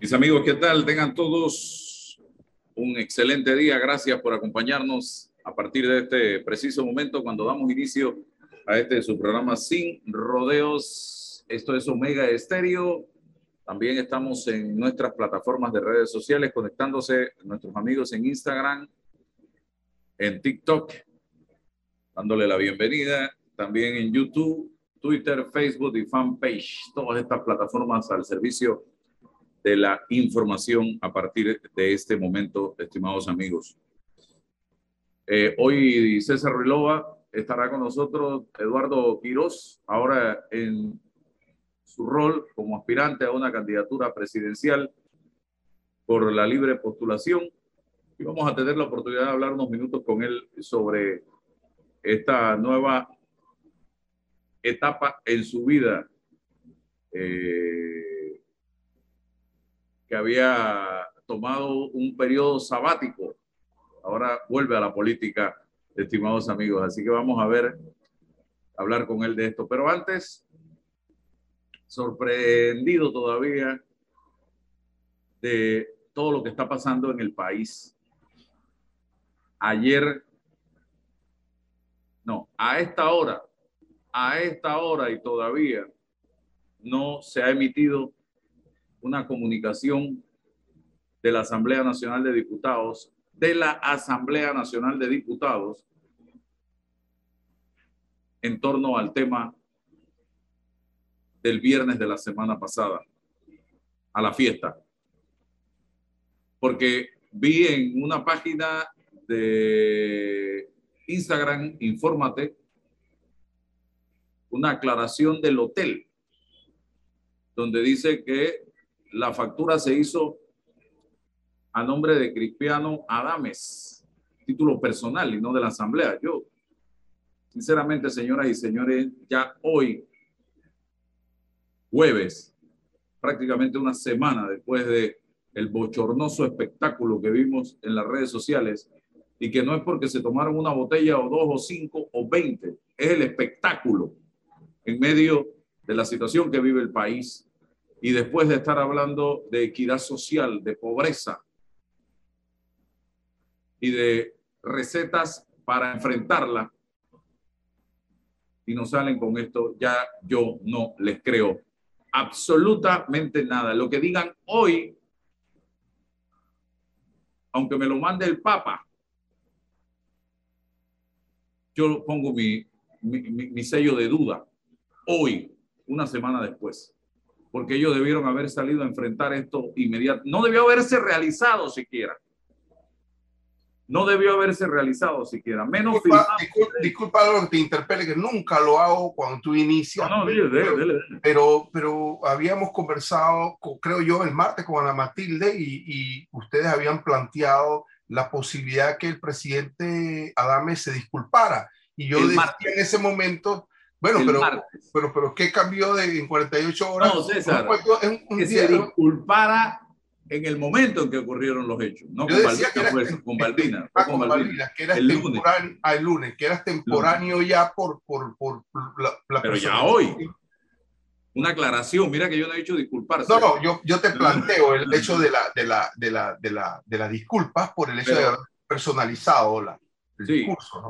Mis amigos, ¿qué tal? Tengan todos un excelente día. Gracias por acompañarnos a partir de este preciso momento cuando damos inicio a este su programa Sin Rodeos. Esto es Omega Estéreo. También estamos en nuestras plataformas de redes sociales conectándose nuestros amigos en Instagram, en TikTok, dándole la bienvenida. También en YouTube, Twitter, Facebook y fanpage. Todas estas plataformas al servicio de la información a partir de este momento, estimados amigos. Eh, hoy César Rilova estará con nosotros, Eduardo Quirós, ahora en su rol como aspirante a una candidatura presidencial por la libre postulación. Y vamos a tener la oportunidad de hablar unos minutos con él sobre esta nueva etapa en su vida. Eh, que había tomado un periodo sabático. Ahora vuelve a la política, estimados amigos. Así que vamos a ver, hablar con él de esto. Pero antes, sorprendido todavía de todo lo que está pasando en el país. Ayer, no, a esta hora, a esta hora y todavía no se ha emitido una comunicación de la Asamblea Nacional de Diputados, de la Asamblea Nacional de Diputados, en torno al tema del viernes de la semana pasada, a la fiesta. Porque vi en una página de Instagram, Infórmate, una aclaración del hotel, donde dice que la factura se hizo a nombre de Cristiano Adames, título personal y no de la Asamblea. Yo, sinceramente, señoras y señores, ya hoy, jueves, prácticamente una semana después de el bochornoso espectáculo que vimos en las redes sociales, y que no es porque se tomaron una botella o dos o cinco o veinte, es el espectáculo en medio de la situación que vive el país y después de estar hablando de equidad social, de pobreza y de recetas para enfrentarla, y nos salen con esto, ya yo no les creo absolutamente nada. Lo que digan hoy, aunque me lo mande el Papa, yo pongo mi, mi, mi sello de duda hoy, una semana después porque ellos debieron haber salido a enfrentar esto inmediato. No debió haberse realizado siquiera. No debió haberse realizado siquiera. Menos disculpa, disculpa, que te interpele, que nunca lo hago cuando tú inicias. No, no, dile, dile, Pero, pero habíamos conversado, creo yo, el martes con Ana Matilde y, y ustedes habían planteado la posibilidad que el presidente Adame se disculpara. Y yo decía en ese momento, bueno, pero, pero, pero, ¿qué cambió de, en 48 horas? No, César, que se disculpara en el momento en que ocurrieron los hechos, no con, Baldina, que era, con Baldina, ah, con Baldina, que era el temporáneo, lunes. Ah, el lunes, que era extemporáneo ya por, por, por la, la Pero ya hoy, una aclaración, mira que yo no he dicho disculparse. No, no, yo, yo te planteo el hecho de la, de la, de la, de la, de las disculpas por el hecho de haber personalizado la, Sí,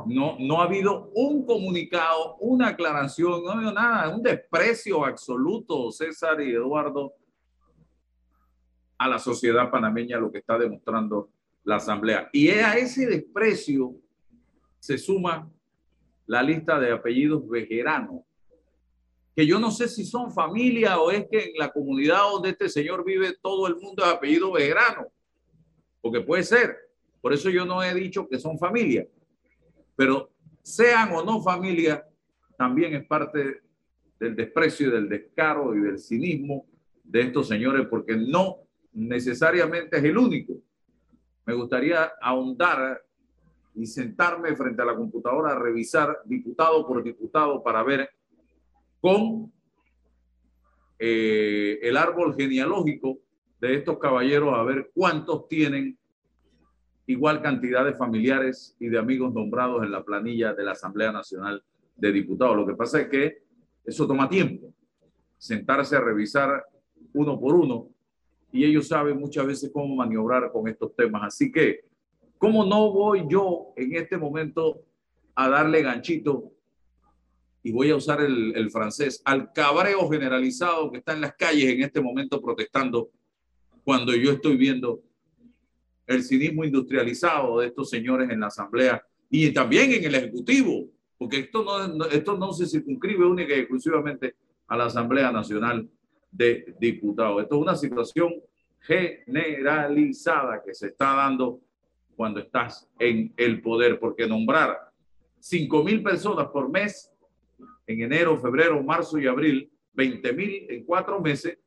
¿no? ¿no? ha habido un comunicado, una aclaración, no ha habido nada, un desprecio absoluto, César y Eduardo, a la sociedad panameña, lo que está demostrando la Asamblea. Y a ese desprecio se suma la lista de apellidos vejeranos, que yo no sé si son familia o es que en la comunidad donde este señor vive todo el mundo es apellido vejerano, porque puede ser. Por eso yo no he dicho que son familia pero sean o no familia, también es parte del desprecio y del descaro y del cinismo de estos señores, porque no necesariamente es el único. Me gustaría ahondar y sentarme frente a la computadora a revisar diputado por diputado para ver con eh, el árbol genealógico de estos caballeros, a ver cuántos tienen igual cantidad de familiares y de amigos nombrados en la planilla de la Asamblea Nacional de Diputados. Lo que pasa es que eso toma tiempo. Sentarse a revisar uno por uno y ellos saben muchas veces cómo maniobrar con estos temas. Así que, ¿cómo no voy yo en este momento a darle ganchito? Y voy a usar el, el francés, al cabreo generalizado que está en las calles en este momento protestando, cuando yo estoy viendo el cinismo industrializado de estos señores en la Asamblea y también en el Ejecutivo, porque esto no, esto no se circunscribe única y exclusivamente a la Asamblea Nacional de Diputados. Esto es una situación generalizada que se está dando cuando estás en el poder, porque nombrar 5 mil personas por mes en enero, febrero, marzo y abril, 20 mil en cuatro meses,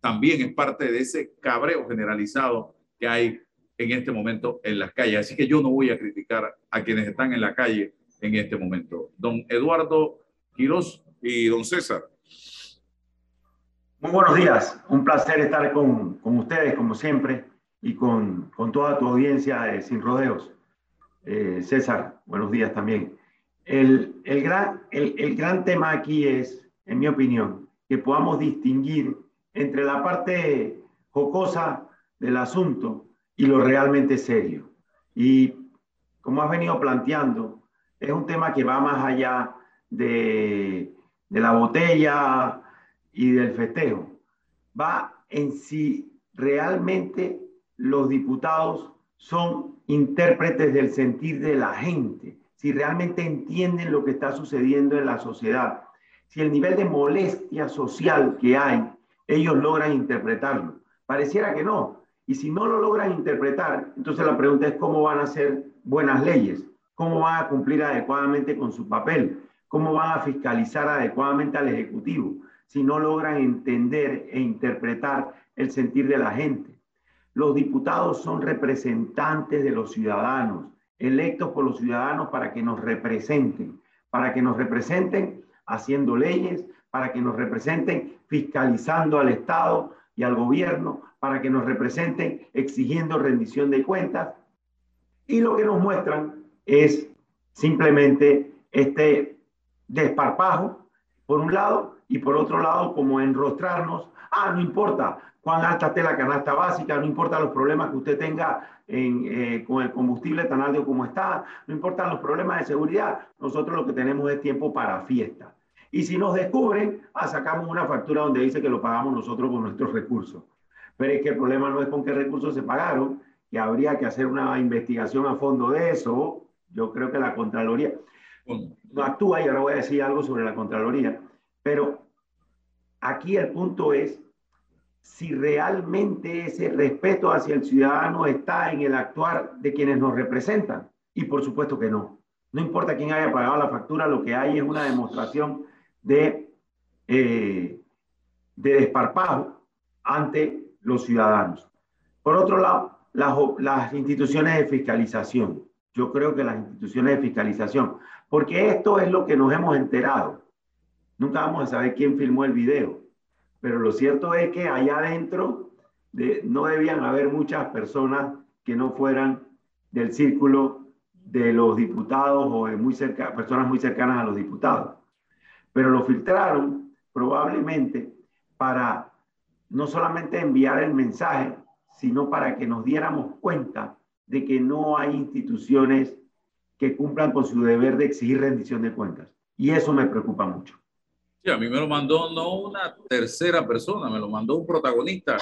también es parte de ese cabreo generalizado que hay en este momento en las calles. Así que yo no voy a criticar a quienes están en la calle en este momento. Don Eduardo Quirós y don César. Muy buenos días, un placer estar con, con ustedes como siempre y con, con, toda tu audiencia Sin Rodeos. Eh, César, buenos días también. El, el, gran, el, el gran tema aquí es, en mi opinión, que podamos distinguir entre la parte jocosa del asunto y lo realmente serio. Y como has venido planteando, es un tema que va más allá de, de la botella y del festejo. Va en si realmente los diputados son intérpretes del sentir de la gente, si realmente entienden lo que está sucediendo en la sociedad, si el nivel de molestia social que hay ellos logran interpretarlo. Pareciera que no. Y si no lo logran interpretar, entonces la pregunta es cómo van a hacer buenas leyes, cómo van a cumplir adecuadamente con su papel, cómo van a fiscalizar adecuadamente al Ejecutivo, si no logran entender e interpretar el sentir de la gente. Los diputados son representantes de los ciudadanos, electos por los ciudadanos para que nos representen, para que nos representen haciendo leyes, para que nos representen fiscalizando al Estado al gobierno, para que nos representen exigiendo rendición de cuentas. Y lo que nos muestran es simplemente este desparpajo, por un lado, y por otro lado, como enrostrarnos, ah, no importa cuán alta esté la canasta básica, no importa los problemas que usted tenga en, eh, con el combustible tan alto como está, no importan los problemas de seguridad, nosotros lo que tenemos es tiempo para fiesta. Y si nos descubren, ah, sacamos una factura donde dice que lo pagamos nosotros con nuestros recursos. Pero es que el problema no es con qué recursos se pagaron, que habría que hacer una investigación a fondo de eso. Yo creo que la Contraloría no actúa y ahora voy a decir algo sobre la Contraloría. Pero aquí el punto es si realmente ese respeto hacia el ciudadano está en el actuar de quienes nos representan. Y por supuesto que no. No importa quién haya pagado la factura, lo que hay es una demostración de, eh, de desparpajo ante los ciudadanos. Por otro lado, las, instituciones de fiscalización. Yo creo que las instituciones de fiscalización, porque esto es lo que nos hemos enterado. Nunca vamos a saber quién filmó el video, pero lo cierto es que allá adentro de, no debían haber muchas personas que no fueran del círculo de los diputados o de muy cerca, personas muy cercanas a los diputados pero lo filtraron probablemente para no solamente enviar el mensaje, sino para que nos diéramos cuenta de que no hay instituciones que cumplan con su deber de exigir rendición de cuentas. Y eso me preocupa mucho. Sí, a mí me lo mandó no una tercera persona, me lo mandó un protagonista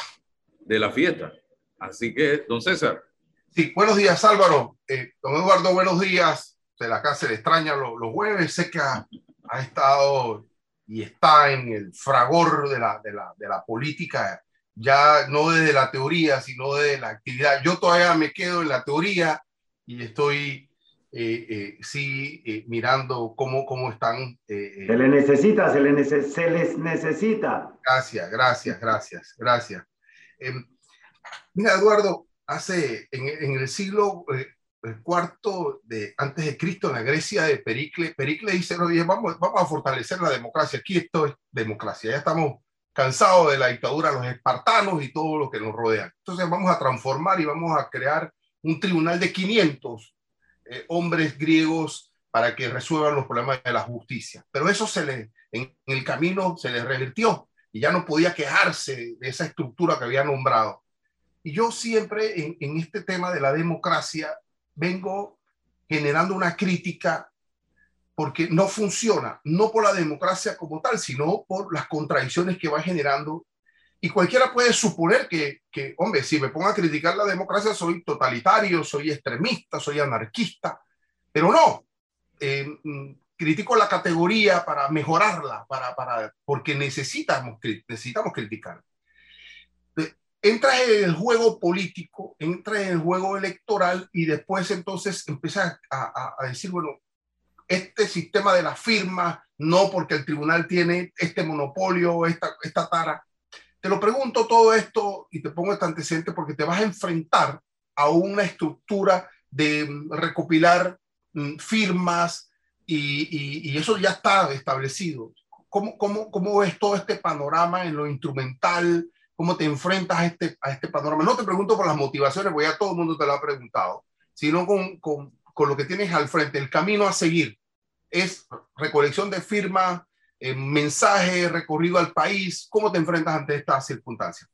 de la fiesta. Así que, don César. Sí, buenos días Álvaro. Eh, don Eduardo, buenos días. De la casa le extraña los, los jueves. Sé que a, ha estado y está en el fragor de la, de la, de la política, ya no desde la teoría, sino de la actividad. Yo todavía me quedo en la teoría y estoy eh, eh, sí eh, mirando cómo, cómo están. se les necesita, se les, se les necesita. Gracias, gracias, gracias, gracias. Em, mira, Eduardo, hace en, en el siglo el cuarto de antes de Cristo en la Grecia de Pericle. Pericle dice, vamos, vamos a fortalecer la democracia. Aquí esto es democracia. Ya estamos cansados de la dictadura los espartanos y todo lo que nos rodea. Entonces vamos a transformar y vamos a crear un tribunal de 500 eh, hombres griegos para que resuelvan los problemas de la justicia. Pero eso se le, en, el camino se les revirtió. y ya no podía quejarse de esa estructura que había nombrado. Y yo siempre en, en este tema de la democracia vengo generando una crítica porque no funciona, no por la democracia como tal, sino por las contradicciones que va generando. Y cualquiera puede suponer que, que, hombre, si me pongo a criticar la democracia, soy totalitario, soy extremista, soy anarquista, pero no. Eh, mm, critico la categoría para mejorarla, para, para, porque necesitamos, necesitamos criticar. Entras en el juego político, entras en el juego electoral y después entonces empiezas a, a, decir, bueno, este sistema de la firma, no porque el tribunal tiene este monopolio, esta, esta tara. Te lo pregunto todo esto y te pongo este antecedente porque te vas a enfrentar a una estructura de recopilar mm, firmas y, y, eso ya está establecido. ¿Cómo, cómo, ¿Cómo ves todo este panorama en lo instrumental? ¿Cómo te enfrentas a este, a este panorama? No te pregunto por las motivaciones, porque ya todo el mundo te lo ha preguntado, sino con, con, con lo que tienes al frente, el camino a seguir es recolección de firmas, eh, mensaje, recorrido al país. ¿Cómo te enfrentas ante esta circunstancia?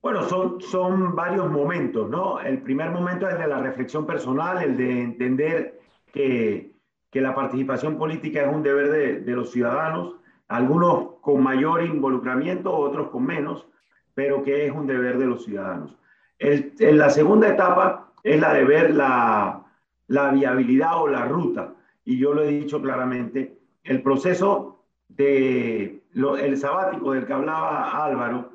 Bueno, son, son varios momentos, ¿no? El primer momento es de la reflexión personal, el de entender que, que la participación política es un deber de, de, los ciudadanos, algunos con mayor involucramiento, otros con menos, pero que es un deber de los ciudadanos. El, en la segunda etapa es la de ver la, la viabilidad o la ruta y yo lo he dicho claramente, el proceso de el sabático del que hablaba Álvaro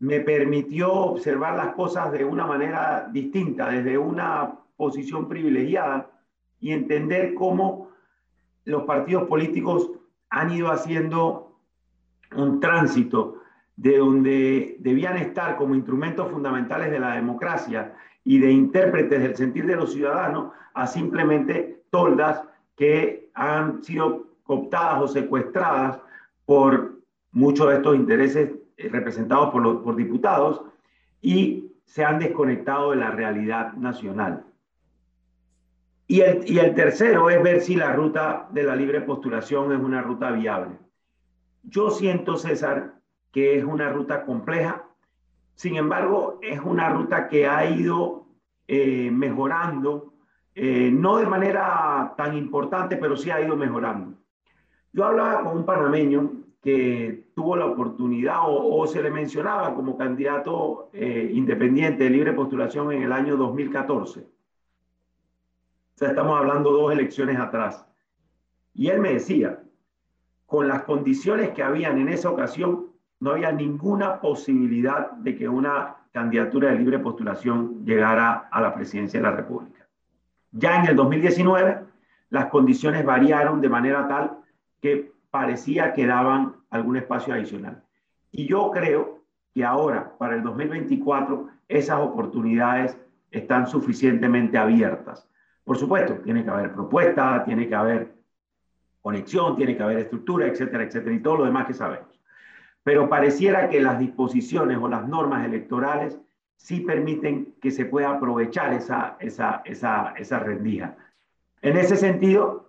me permitió observar las cosas de una manera distinta, desde una posición privilegiada y entender cómo los partidos políticos han ido haciendo un tránsito de donde debían estar como instrumentos fundamentales de la democracia y de intérpretes del sentir de los ciudadanos a simplemente toldas que han sido cooptadas o secuestradas por muchos de estos intereses eh, representados por, por diputados y se han desconectado de la realidad nacional. Y el, y el tercero es ver si la ruta de la libre postulación es una ruta viable. Yo siento, César, que es una ruta compleja, sin embargo, es una ruta que ha ido eh, mejorando eh, no de manera tan importante, pero sí ha ido mejorando. Yo hablaba con un panameño que tuvo la oportunidad o, se le mencionaba como candidato eh, independiente de libre postulación en el año 2014. O sea, estamos hablando dos elecciones atrás. Y él me decía, con las condiciones que habían en esa ocasión, no había ninguna posibilidad de que una candidatura de libre postulación llegara a la presidencia de la República. Ya en el 2019, las condiciones variaron de manera tal que parecía que daban algún espacio adicional. Y yo creo que ahora, para el 2024, esas oportunidades están suficientemente abiertas. Por supuesto, tiene que haber propuesta, tiene que haber conexión, tiene que haber estructura, etcétera, etcétera, y todo lo demás que sabemos. Pero pareciera que las disposiciones o las normas electorales sí permiten que se pueda aprovechar esa, esa, esa, esa rendija. En ese sentido,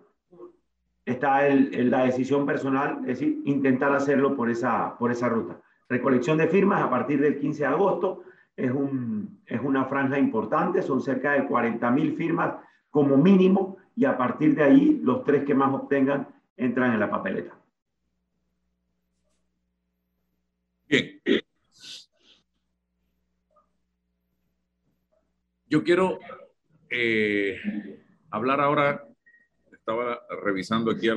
está el, la decisión personal, es decir, intentar hacerlo por esa, por esa ruta. Recolección de firmas a partir del 15 de agosto es, un, es una franja importante, son cerca de 40 mil firmas como mínimo y a partir de ahí los tres que más obtengan entran en la papeleta. Bien, Yo quiero eh, hablar ahora, estaba revisando aquí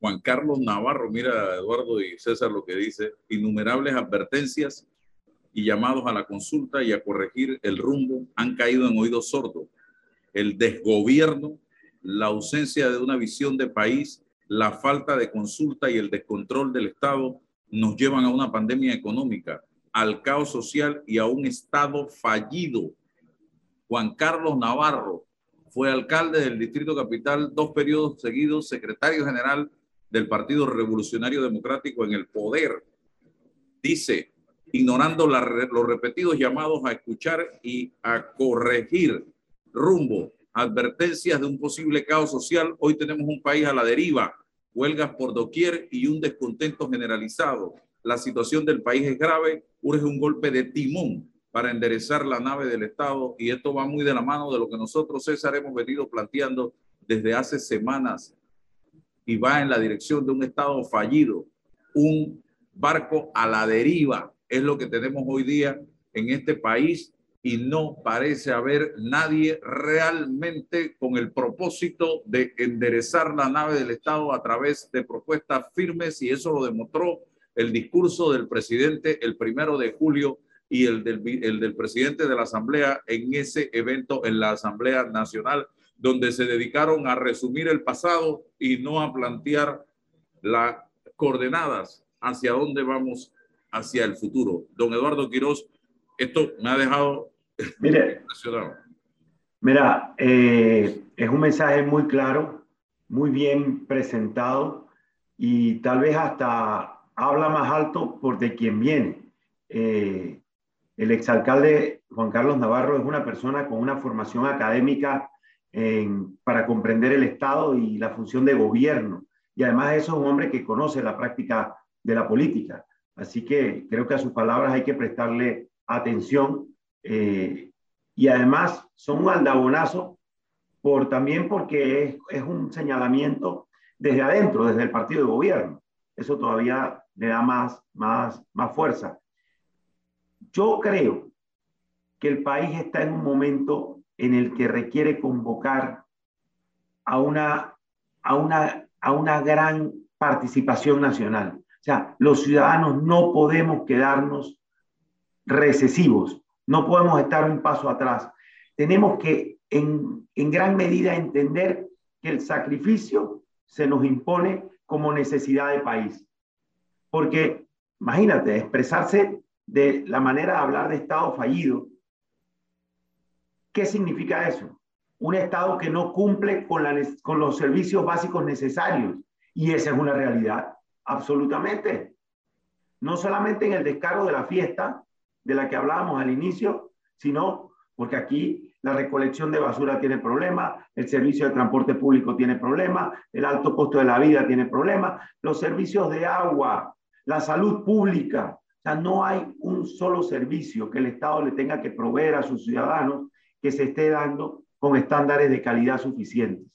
Juan Carlos Navarro, mira Eduardo y César lo que dice, innumerables advertencias y llamados a la consulta y a corregir el rumbo han caído en oídos sordos. El desgobierno, la ausencia de una visión de país, la falta de consulta y el descontrol del Estado nos llevan a una pandemia económica al caos social y a un Estado fallido. Juan Carlos Navarro fue alcalde del Distrito Capital dos periodos seguidos, secretario general del Partido Revolucionario Democrático en el poder. Dice, ignorando los repetidos llamados a escuchar y a corregir rumbo, advertencias de un posible caos social, hoy tenemos un país a la deriva, huelgas por doquier y un descontento generalizado. La situación del país es grave, urge un golpe de timón para enderezar la nave del Estado y esto va muy de la mano de lo que nosotros, César, hemos venido planteando desde hace semanas y va en la dirección de un Estado fallido, un barco a la deriva, es lo que tenemos hoy día en este país y no parece haber nadie realmente con el propósito de enderezar la nave del Estado a través de propuestas firmes y eso lo demostró el discurso del presidente el primero de julio y el del, el del presidente de la Asamblea en ese evento en la Asamblea Nacional, donde se dedicaron a resumir el pasado y no a plantear las coordenadas hacia dónde vamos hacia el futuro. Don Eduardo Quiroz, esto me ha dejado Mire, mira, eh, es un mensaje muy claro, muy bien presentado y tal vez hasta habla más alto por de quien viene. Eh, el exalcalde Juan Carlos Navarro es una persona con una formación académica para comprender el Estado y la función de gobierno. Y además eso es un hombre que conoce la práctica de la política. Así que creo que a sus palabras hay que prestarle atención eh, y además son un aldabonazo por, también porque es, un señalamiento desde adentro, desde el partido de gobierno. Eso todavía le da más, más, más fuerza. Yo creo que el país está en un momento en el que requiere convocar a una, a una, a una gran participación nacional. O sea, los ciudadanos no podemos quedarnos recesivos. No podemos estar un paso atrás. Tenemos que en, gran medida entender que el sacrificio se nos impone como necesidad de país. Porque, imagínate, expresarse de la manera de hablar de Estado fallido. ¿Qué significa eso? Un Estado que no cumple con, con los servicios básicos necesarios. Y esa es una realidad, absolutamente. No solamente en el descargo de la fiesta, de la que hablábamos al inicio, sino porque aquí la recolección de basura tiene problemas, el servicio de transporte público tiene problemas, el alto costo de la vida tiene problemas, los servicios de agua, la salud pública. O sea, no hay un solo servicio que el Estado le tenga que proveer a sus ciudadanos que se esté dando con estándares de calidad suficientes.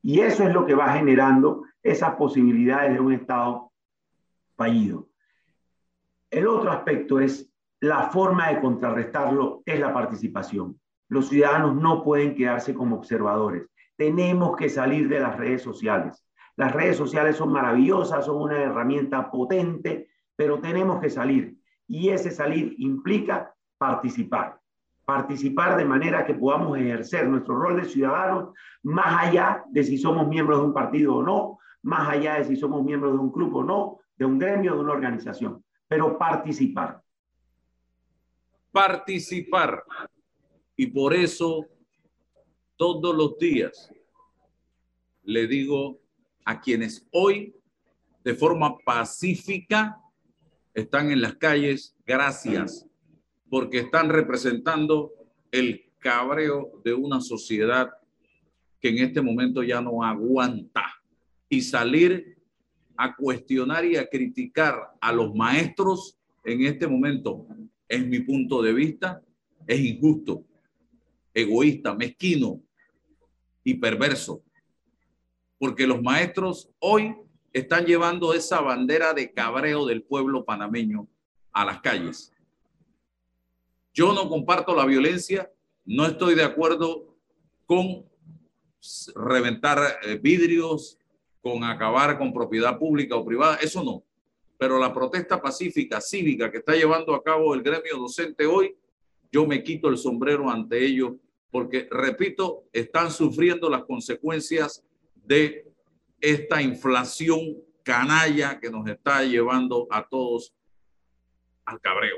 Y eso es lo que va generando esas posibilidades de un Estado fallido. El otro aspecto es la forma de contrarrestarlo es la participación. Los ciudadanos no pueden quedarse como observadores. Tenemos que salir de las redes sociales. Las redes sociales son maravillosas, son una herramienta potente, pero tenemos que salir. Y ese salir implica participar. Participar de manera que podamos ejercer nuestro rol de ciudadanos más allá de si somos miembros de un partido o no, más allá de si somos miembros de un club o no, de un gremio, de una organización, pero participar participar. Y por eso todos los días le digo a quienes hoy de forma pacífica están en las calles, gracias, porque están representando el cabreo de una sociedad que en este momento ya no aguanta y salir a cuestionar y a criticar a los maestros en este momento es mi punto de vista, es injusto, egoísta, mezquino y perverso. Porque los maestros hoy están llevando esa bandera de cabreo del pueblo panameño a las calles. Yo no comparto la violencia, no estoy de acuerdo con reventar eh, vidrios, con acabar con propiedad pública o privada, eso no pero la protesta pacífica, cívica que está llevando a cabo el gremio docente hoy, yo me quito el sombrero ante ellos porque, repito, están sufriendo las consecuencias de esta inflación canalla que nos está llevando a todos al cabreo.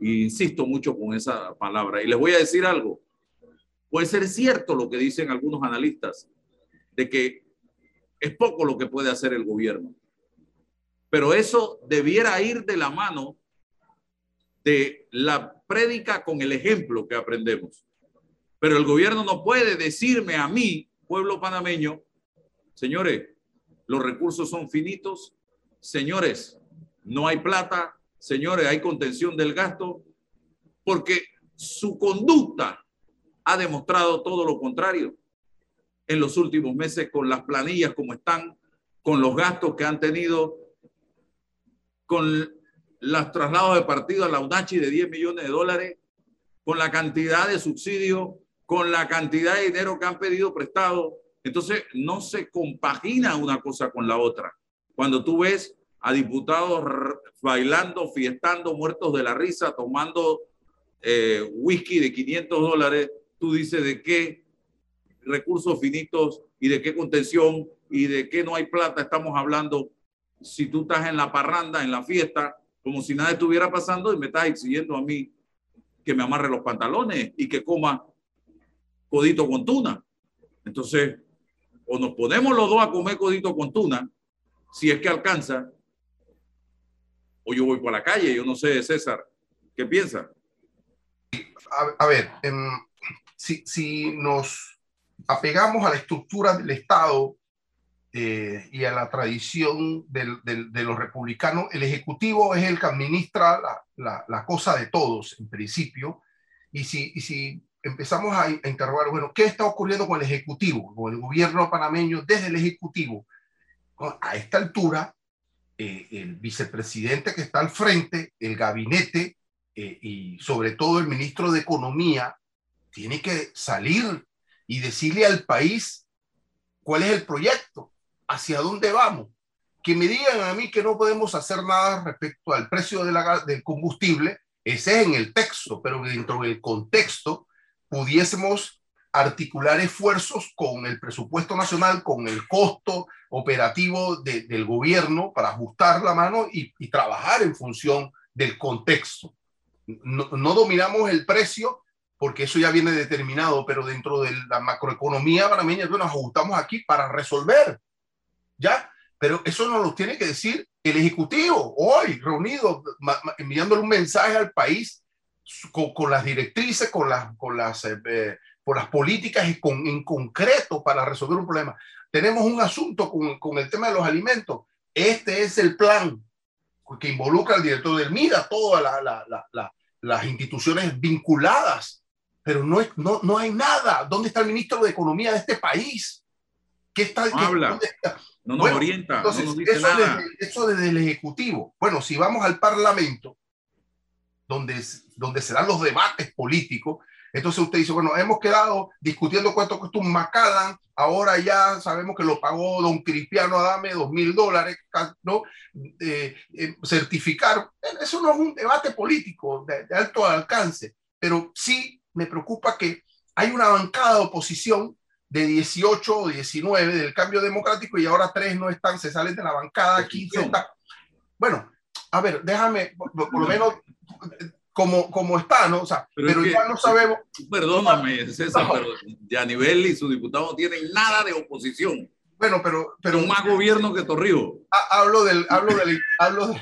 Insisto mucho con esa palabra. Y les voy a decir algo. Puede ser cierto lo que dicen algunos analistas, de que es poco lo que puede hacer el gobierno. Pero eso debiera ir de la mano de la prédica con el ejemplo que aprendemos. Pero el gobierno no puede decirme a mí, pueblo panameño, señores, los recursos son finitos. Señores, no hay plata. Señores, hay contención del gasto porque su conducta ha demostrado todo lo contrario en los últimos meses con las planillas como están, con los gastos que han tenido, con los traslados de partido a la UNACHI de 10 millones de dólares, con la cantidad de subsidios, con la cantidad de dinero que han pedido prestado. Entonces, no se compagina una cosa con la otra. Cuando tú ves a diputados bailando, fiestando, muertos de la risa, tomando eh, whisky de 500 dólares, tú dices de qué recursos finitos y de qué contención y de qué no hay plata estamos hablando si tú estás en la parranda, en la fiesta, como si nada estuviera pasando y me estás exigiendo a mí que me amarre los pantalones y que coma codito con tuna. Entonces, o nos ponemos los dos a comer codito con tuna, si es que alcanza, o yo voy por la calle, yo no sé, César, ¿qué piensa? A, ver, si, si nos apegamos a la estructura del Estado eh, y a la tradición del, de los republicanos, el Ejecutivo es el que administra la, la, cosa de todos, en principio. Y si, y si empezamos a, interrogar, bueno, ¿qué está ocurriendo con el Ejecutivo, con el gobierno panameño desde el Ejecutivo? A esta altura, eh, el vicepresidente que está al frente, el gabinete eh, y sobre todo el ministro de Economía, tiene que salir y decirle al país cuál es el proyecto, hacia dónde vamos. Que me digan a mí que no podemos hacer nada respecto al precio de la, del combustible, ese es en el texto, pero dentro del contexto pudiésemos articular esfuerzos con el presupuesto nacional, con el costo operativo del gobierno para ajustar la mano y, trabajar en función del contexto. No, no, dominamos el precio porque eso ya viene determinado, pero dentro de la macroeconomía panameña nos ajustamos aquí para resolver, ¿ya? Pero eso nos lo tiene que decir el Ejecutivo hoy, reunido, enviándole un mensaje al país con, las directrices, con las, con las, eh, eh, las políticas y con, en concreto para resolver un problema. Tenemos un asunto con, con el tema de los alimentos. Este es el plan que involucra al director del MIDA, todas la, la, las instituciones vinculadas, pero no, no, no hay nada. ¿Dónde está el ministro de Economía de este país? ¿Qué está? No habla. No nos orienta. Entonces, eso, Desde, eso desde el Ejecutivo. Bueno, si vamos al Parlamento, donde, donde se dan los debates políticos. Entonces usted dice, bueno, hemos quedado discutiendo cuánto cuesta un Macallan, ahora ya sabemos que lo pagó don Cristiano Adame, dos mil dólares, ¿no? Eh, certificar, eso no es un debate político de, alto alcance, pero sí me preocupa que hay una bancada de oposición de 18 o 19 del cambio democrático y ahora tres no están, se salen de la bancada, 15 está. Bueno, a ver, déjame, por, lo menos como, como está, ¿no? O sea, pero, ya no sabemos. Perdóname, César, pero Yanivel y su diputado no tienen nada de oposición. Bueno, pero. pero más gobierno que Torrijos. Hablo, del, hablo, del, hablo, de,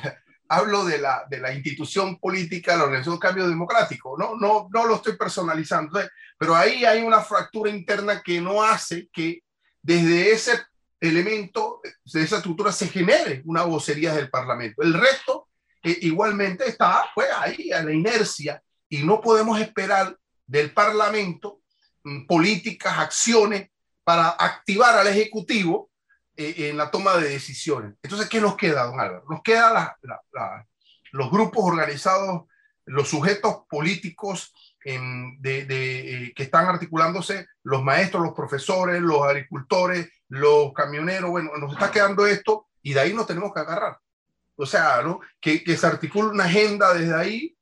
hablo de, la, de la institución política, la Organización Cambio Democrático. No, no, no lo estoy personalizando, pero ahí hay una fractura interna que no hace que desde ese elemento, de esa estructura, se genere una vocería del Parlamento. El resto igualmente está pues, ahí a la inercia y no podemos esperar del Parlamento mm, políticas, acciones para activar al Ejecutivo eh, en la toma de decisiones. Entonces, ¿qué nos queda, don Álvaro? Nos quedan los grupos organizados, los sujetos políticos de, eh, que están articulándose, los maestros, los profesores, los agricultores, los camioneros. Bueno, nos está quedando esto y de ahí nos tenemos que agarrar. O sea, ¿no? que, que se articule una agenda desde ahí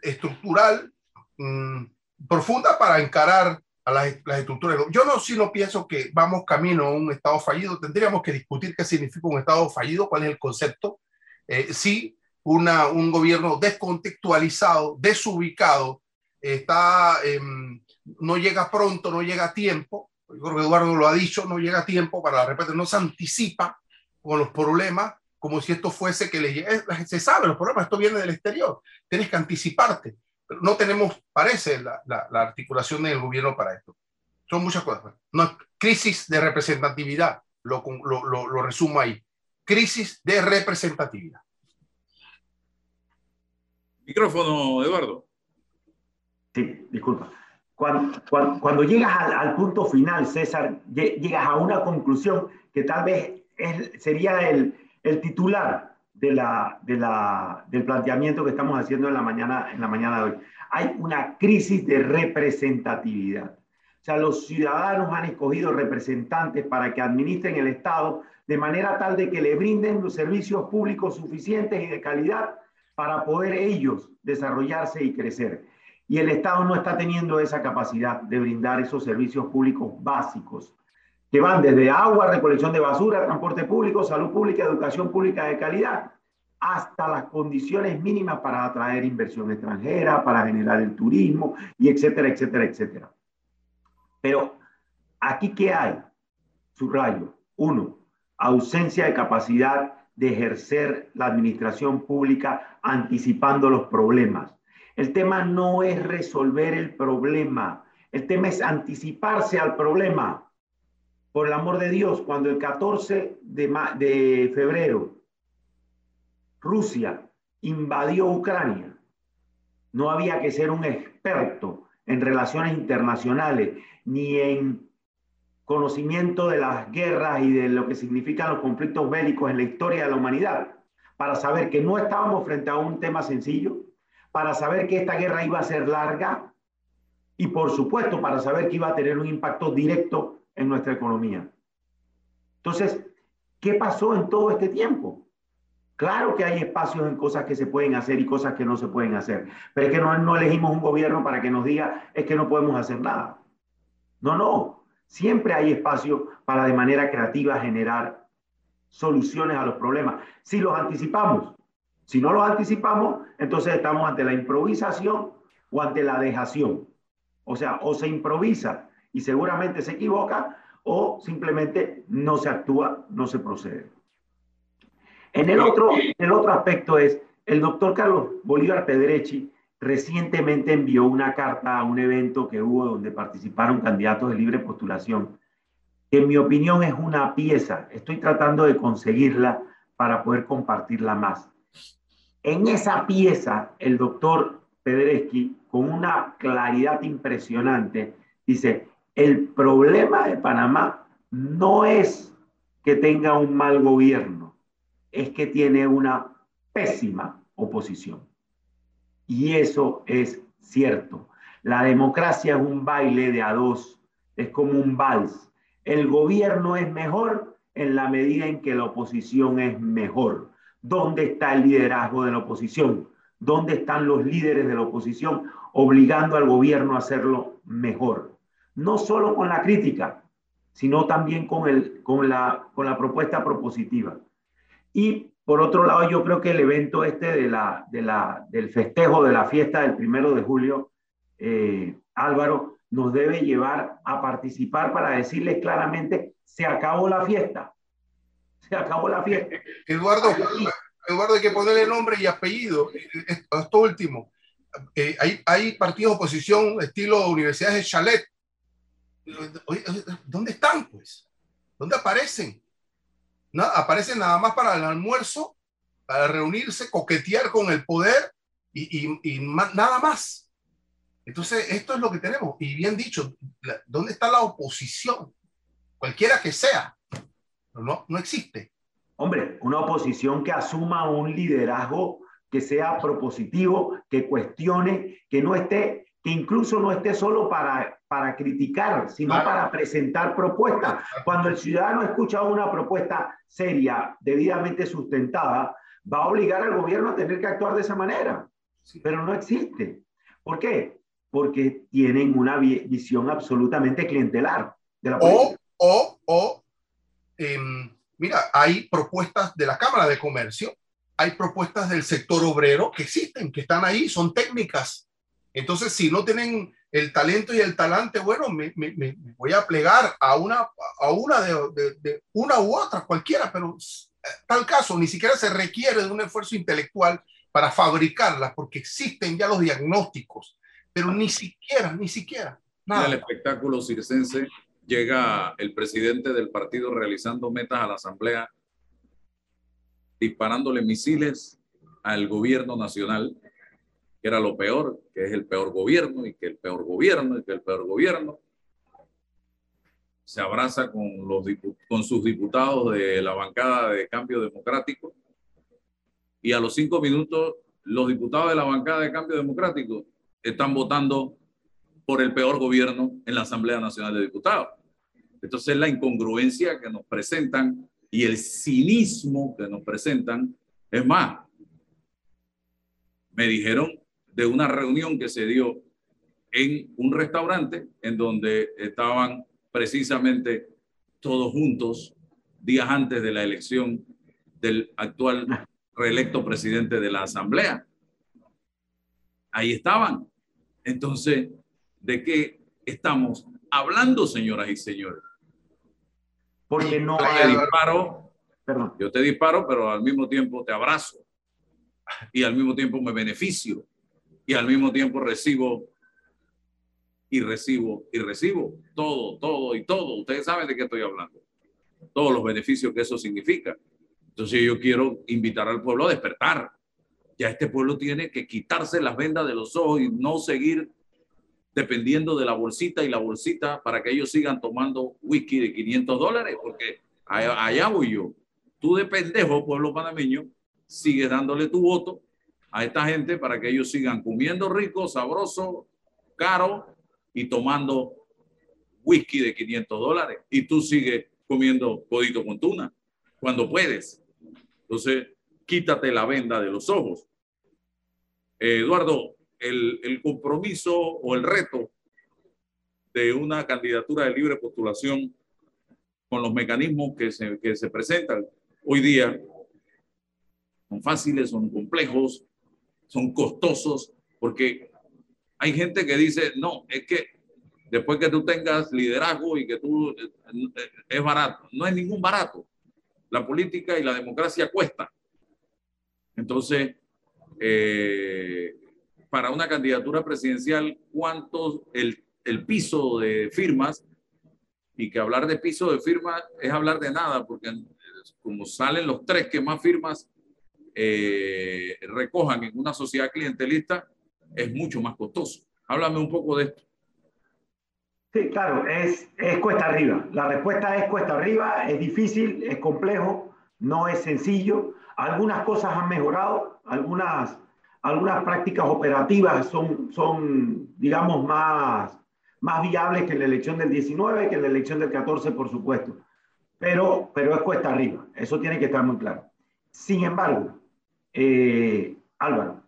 estructural mm, profunda para encarar a las, las, estructuras. Yo no, sí no pienso que vamos camino a un Estado fallido. Tendríamos que discutir qué significa un Estado fallido, cuál es el concepto. Eh, sí, una, un gobierno descontextualizado, desubicado, está, em, no llega pronto, no llega a tiempo. Eduardo lo ha dicho, no llega a tiempo para la no se anticipa con los problemas como si esto fuese que le se sabe los problemas, esto viene del exterior, tienes que anticiparte, no tenemos, parece, la, la, articulación del gobierno para esto. Son muchas cosas. No, crisis de representatividad, lo, lo, lo resumo ahí. Crisis de representatividad. Micrófono, Eduardo. Sí, disculpa. Cuando, cuando, llegas al, punto final, César, llegas a una conclusión que tal vez sería el, el titular de la, de la, del planteamiento que estamos haciendo en la, mañana, en la mañana de hoy. Hay una crisis de representatividad. O sea, los ciudadanos han escogido representantes para que administren el Estado de manera tal de que le brinden los servicios públicos suficientes y de calidad para poder ellos desarrollarse y crecer. Y el Estado no está teniendo esa capacidad de brindar esos servicios públicos básicos, que van desde agua, recolección de basura, transporte público, salud pública, educación pública de calidad, hasta las condiciones mínimas para atraer inversión extranjera, para generar el turismo, y etcétera, etcétera, etcétera. Pero aquí, ¿qué hay? Subrayo. Uno, ausencia de capacidad de ejercer la administración pública anticipando los problemas. El tema no es resolver el problema, el tema es anticiparse al problema. Por el amor de Dios, cuando el 14 de, febrero Rusia invadió Ucrania, no había que ser un experto en relaciones internacionales ni en conocimiento de las guerras y de lo que significan los conflictos bélicos en la historia de la humanidad para saber que no estábamos frente a un tema sencillo, para saber que esta guerra iba a ser larga y por supuesto para saber que iba a tener un impacto directo en nuestra economía. Entonces, ¿qué pasó en todo este tiempo? Claro que hay espacios en cosas que se pueden hacer y cosas que no se pueden hacer, pero es que no, no elegimos un gobierno para que nos diga es que no podemos hacer nada. No, no, siempre hay espacio para de manera creativa generar soluciones a los problemas. Si los anticipamos, si no los anticipamos, entonces estamos ante la improvisación o ante la dejación. O sea, o se improvisa y seguramente se equivoca, o simplemente no se actúa, no se procede. En el otro, el otro aspecto es, el doctor Carlos Bolívar Pedrechi recientemente envió una carta a un evento que hubo donde participaron candidatos de libre postulación, que en mi opinión es una pieza, estoy tratando de conseguirla para poder compartirla más. En esa pieza, el doctor Pedreschi, con una claridad impresionante, dice, el problema de Panamá no es que tenga un mal gobierno, es que tiene una pésima oposición. Y eso es cierto. La democracia es un baile de a dos, es como un vals. El gobierno es mejor en la medida en que la oposición es mejor. ¿Dónde está el liderazgo de la oposición? ¿Dónde están los líderes de la oposición obligando al gobierno a hacerlo mejor? No solo con la crítica, sino también con, el, con, la, con la propuesta propositiva. Y por otro lado, yo creo que el evento este de la, de la, del festejo de la fiesta del primero de julio, eh, Álvaro, nos debe llevar a participar para decirles claramente, se acabó la fiesta se acabó la fiesta. Eduardo, Eduardo, hay que ponerle nombre y apellido. Esto último. Eh, hay, hay partidos de oposición estilo universidades de chalet. ¿Dónde están, pues? ¿Dónde aparecen? No, aparecen nada más para el almuerzo, para reunirse, coquetear con el poder y, y nada más. Entonces, esto es lo que tenemos. Y bien dicho, ¿dónde está la oposición? Cualquiera que sea no, no existe. Hombre, una oposición que asuma un liderazgo que sea propositivo, que cuestione, que no esté, que incluso no esté solo para, para criticar, sino para presentar propuestas. Cuando el ciudadano escucha una propuesta seria, debidamente sustentada, va a obligar al gobierno a tener que actuar de esa manera. Pero no existe. ¿Por qué? Porque tienen una visión absolutamente clientelar de la O, o, o Em, mira, hay propuestas de la Cámara de Comercio, hay propuestas del sector obrero que existen, que están ahí, son técnicas. Entonces, si no tienen el talento y el talante, bueno, me, voy a plegar a una, a una de, una u otra, cualquiera, pero tal caso ni siquiera se requiere de un esfuerzo intelectual para fabricarlas, porque existen ya los diagnósticos, pero ni siquiera, ni siquiera. Nada. El espectáculo circense llega el presidente del partido realizando metas a la asamblea, disparándole misiles al gobierno nacional, que era lo peor, que es el peor gobierno y que el peor gobierno y que el peor gobierno. Se abraza con, con sus diputados de la bancada de Cambio Democrático y a los cinco minutos los diputados de la bancada de Cambio Democrático están votando por el peor gobierno en la Asamblea Nacional de Diputados. Entonces la incongruencia que nos presentan y el cinismo que nos presentan es más. Me dijeron de una reunión que se dio en un restaurante en donde estaban precisamente todos juntos días antes de la elección del actual reelecto presidente de la Asamblea. Ahí estaban. Entonces, ¿de qué estamos hablando, señoras y señores? Porque no yo te disparo, Perdón. yo te disparo, pero al mismo tiempo te abrazo y al mismo tiempo me beneficio y al mismo tiempo recibo y recibo y recibo todo, todo y todo. Ustedes saben de qué estoy hablando. Todos los beneficios que eso significa. Entonces yo quiero invitar al pueblo a despertar. Ya este pueblo tiene que quitarse las vendas de los ojos y no seguir dependiendo de la bolsita y la bolsita para que ellos sigan tomando whisky de 500 dólares, porque allá voy yo. Tú de pendejo, pueblo panameño, sigues dándole tu voto a esta gente para que ellos sigan comiendo rico, sabroso, caro y tomando whisky de 500 dólares. Y tú sigues comiendo codito con tuna cuando puedes. Entonces, quítate la venda de los ojos. Eduardo, el, el compromiso o el reto de una candidatura de libre postulación con los mecanismos que se, que se presentan hoy día son fáciles, son complejos, son costosos, porque hay gente que dice, no, es que después que tú tengas liderazgo y que tú eh, es barato, no es ningún barato. La política y la democracia cuesta. Entonces, eh, para una candidatura presidencial, ¿cuántos el, el piso de firmas? Y que hablar de piso de firmas es hablar de nada, porque como salen los tres que más firmas eh, recojan en una sociedad clientelista, es mucho más costoso. Háblame un poco de esto. Sí, claro, es, es cuesta arriba. La respuesta es cuesta arriba, es difícil, es complejo, no es sencillo. Algunas cosas han mejorado, algunas, algunas prácticas operativas son, son digamos, más, más viables que en la elección del 19, que en la elección del 14, por supuesto. Pero, pero es cuesta arriba, eso tiene que estar muy claro. Sin embargo, eh, Álvaro,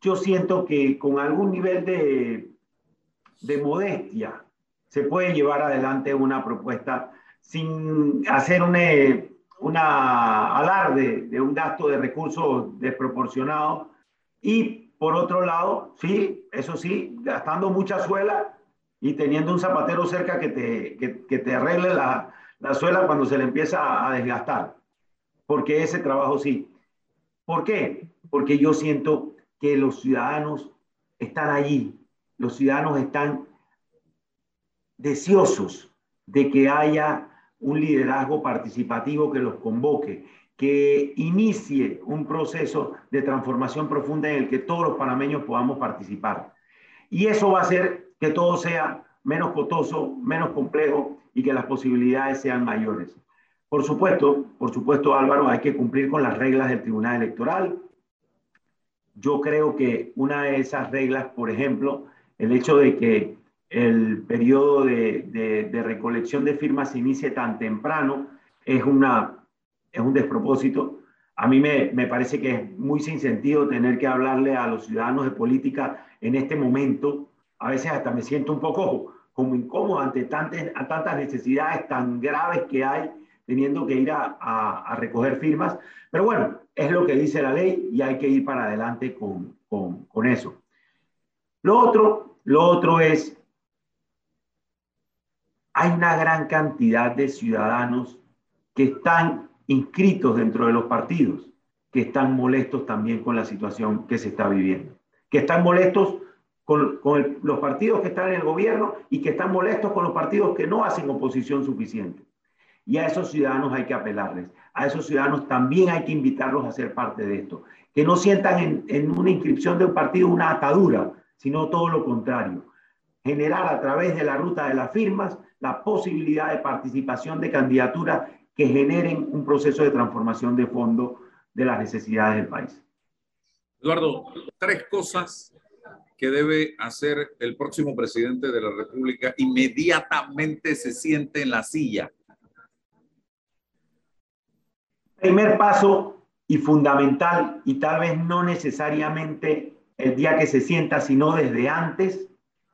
yo siento que con algún nivel de, de modestia se puede llevar adelante una propuesta sin hacer una, una alarde de un gasto de recursos desproporcionado y por otro lado, sí, eso sí, gastando mucha suela y teniendo un zapatero cerca que te, que, te arregle la, la suela cuando se le empieza a desgastar, porque ese trabajo sí. ¿Por qué? Porque yo siento que los ciudadanos están allí, los ciudadanos están deseosos de que haya un liderazgo participativo que los convoque, que inicie un proceso de transformación profunda en el que todos los panameños podamos participar. Y eso va a hacer que todo sea menos costoso, menos complejo y que las posibilidades sean mayores. Por supuesto, por supuesto, Álvaro, hay que cumplir con las reglas del Tribunal Electoral. Yo creo que una de esas reglas, por ejemplo, el hecho de que el periodo de, recolección de firmas se inicie tan temprano es, una, es un despropósito. A mí me, me, parece que es muy sin sentido tener que hablarle a los ciudadanos de política en este momento. A veces hasta me siento un poco como incómodo ante tantas, tantas necesidades tan graves que hay teniendo que ir a, recoger firmas. Pero bueno, es lo que dice la ley y hay que ir para adelante con, con, eso. Lo otro, lo otro es, hay una gran cantidad de ciudadanos que están inscritos dentro de los partidos, que están molestos también con la situación que se está viviendo, que están molestos con, los partidos que están en el gobierno y que están molestos con los partidos que no hacen oposición suficiente. Y a esos ciudadanos hay que apelarles. A esos ciudadanos también hay que invitarlos a ser parte de esto. Que no sientan en, en una inscripción de un partido una atadura, sino todo lo contrario. Generar a través de la ruta de las firmas la posibilidad de participación de candidaturas que generen un proceso de transformación de fondo de las necesidades del país. Eduardo, tres cosas que debe hacer el próximo presidente de la República inmediatamente se siente en la silla? Primer paso y fundamental, y tal vez no necesariamente el día que se sienta, sino desde antes,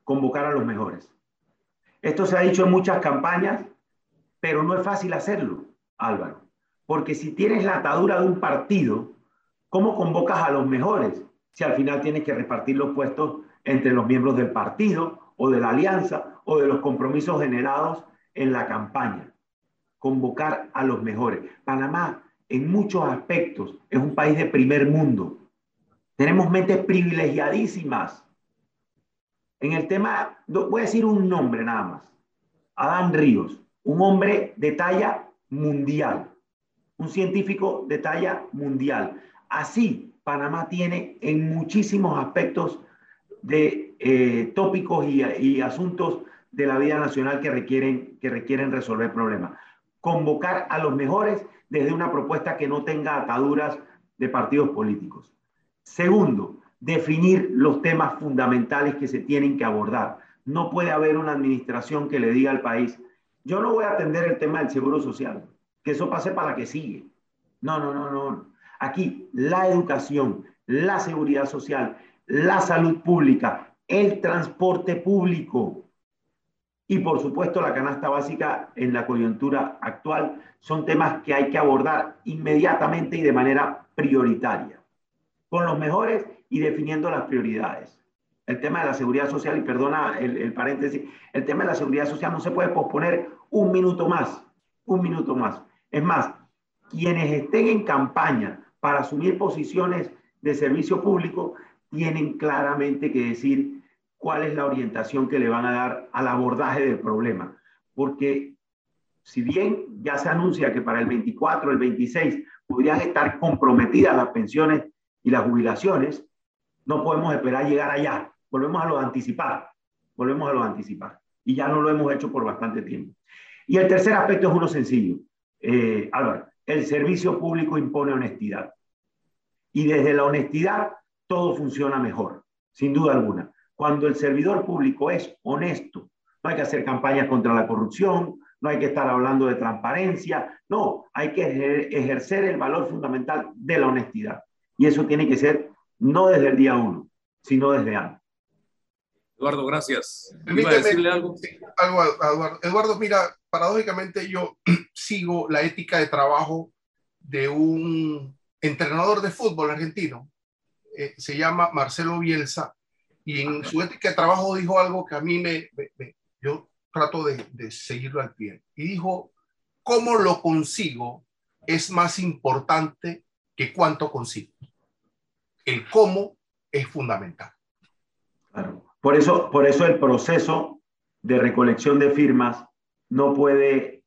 convocar a los mejores. Esto se ha dicho en muchas campañas, pero no es fácil hacerlo, Álvaro, porque si tienes la atadura de un partido, ¿cómo convocas a los mejores? si al final tienes que repartir los puestos entre los miembros del partido o de la alianza o de los compromisos generados en la campaña. Convocar a los mejores. Panamá, en muchos aspectos, es un país de primer mundo. Tenemos mentes privilegiadísimas. En el tema, voy a decir un nombre nada más. Adán Ríos, un hombre de talla mundial, un científico de talla mundial. Así Panamá tiene en muchísimos aspectos de eh, tópicos y, asuntos de la vida nacional que requieren, que requieren resolver problemas. Convocar a los mejores desde una propuesta que no tenga ataduras de partidos políticos. Segundo, definir los temas fundamentales que se tienen que abordar. No puede haber una administración que le diga al país, yo no voy a atender el tema del seguro social, que eso pase para que sigue. No, no, no, no. Aquí la educación, la seguridad social, la salud pública, el transporte público y por supuesto la canasta básica en la coyuntura actual son temas que hay que abordar inmediatamente y de manera prioritaria, con los mejores y definiendo las prioridades. El tema de la seguridad social, y perdona el, paréntesis, el tema de la seguridad social no se puede posponer un minuto más, un minuto más. Es más, quienes estén en campaña para asumir posiciones de servicio público, tienen claramente que decir cuál es la orientación que le van a dar al abordaje del problema. Porque si bien ya se anuncia que para el 24, el 26 podrían estar comprometidas las pensiones y las jubilaciones, no podemos esperar llegar allá. Volvemos a lo anticipar. Volvemos a lo anticipar. Y ya no lo hemos hecho por bastante tiempo. Y el tercer aspecto es uno sencillo. Eh, Álvaro, el servicio público impone honestidad. Y desde la honestidad todo funciona mejor, sin duda alguna. Cuando el servidor público es honesto, no hay que hacer campañas contra la corrupción, no hay que estar hablando de transparencia, no, hay que ejercer el valor fundamental de la honestidad. Y eso tiene que ser no desde el día uno, sino desde antes. Eduardo, gracias. Permíteme decirle algo? algo Eduardo. Eduardo, mira, paradójicamente yo sigo la ética de trabajo de un entrenador de fútbol argentino. Eh, se llama Marcelo Bielsa y en su ética de trabajo dijo algo que a mí me, yo trato de, de seguirlo al pie. Y dijo, ¿cómo lo consigo es más importante que cuánto consigo? El cómo es fundamental. Claro. Por eso, por eso el proceso de recolección de firmas no puede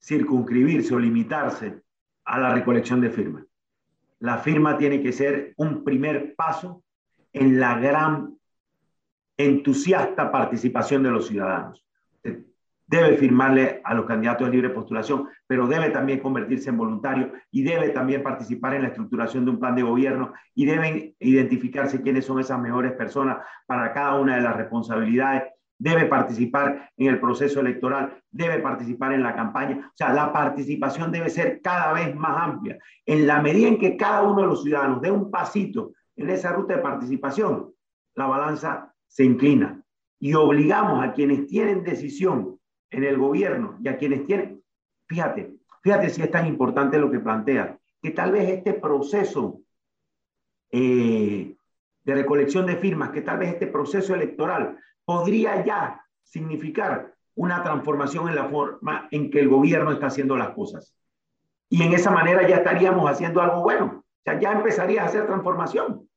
circunscribirse o limitarse a la recolección de firmas. La firma tiene que ser un primer paso en la gran entusiasta participación de los ciudadanos. Debe firmarle a los candidatos de libre postulación, pero debe también convertirse en voluntario y debe también participar en la estructuración de un plan de gobierno y deben identificarse quiénes son esas mejores personas para cada una de las responsabilidades debe participar en el proceso electoral, debe participar en la campaña. O sea, la participación debe ser cada vez más amplia. En la medida en que cada uno de los ciudadanos dé un pasito en esa ruta de participación, la balanza se inclina y obligamos a quienes tienen decisión en el gobierno y a quienes tienen, fíjate, fíjate si es tan importante lo que plantea, que tal vez este proceso eh, de recolección de firmas, que tal vez este proceso electoral podría ya significar una transformación en la forma en que el gobierno está haciendo las cosas. Y en esa manera ya estaríamos haciendo algo bueno. O sea, ya empezaría a hacer transformación.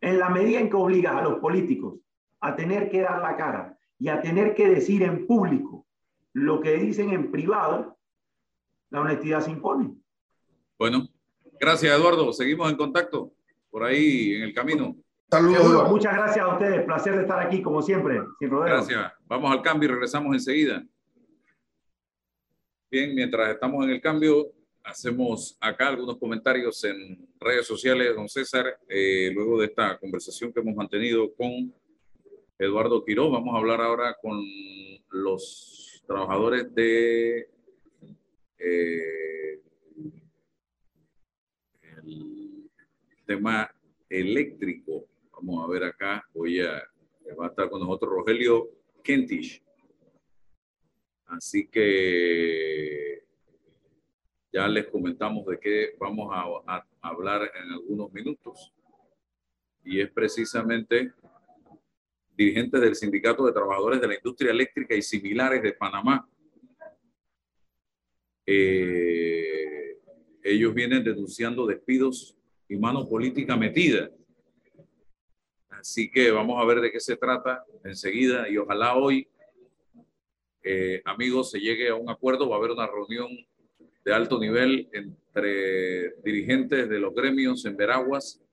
En la medida en que obligas a los políticos a tener que dar la cara y a tener que decir en público lo que dicen en privado, la honestidad se impone. Bueno, gracias Eduardo. Seguimos en contacto por ahí en el camino. Saludos. Muchas gracias a ustedes. Placer de estar aquí como siempre. Sin Gracias. Vamos al cambio y regresamos enseguida. Bien, mientras estamos en el cambio, hacemos acá algunos comentarios en redes sociales, don César, eh, luego de esta conversación que hemos mantenido con Eduardo Quiró. Vamos a hablar ahora con los trabajadores de eh, el tema eléctrico. Vamos a ver acá, voy a, va a estar con nosotros Rogelio Kentish. Así que ya les comentamos de qué vamos a, hablar en algunos minutos. Y es precisamente dirigentes del Sindicato de Trabajadores de la Industria Eléctrica y similares de Panamá. Eh, ellos vienen denunciando despidos y mano política metida. Así que vamos a ver de qué se trata enseguida y ojalá hoy, eh, amigos, se llegue a un acuerdo. Va a haber una reunión de alto nivel entre dirigentes de los gremios en Veraguas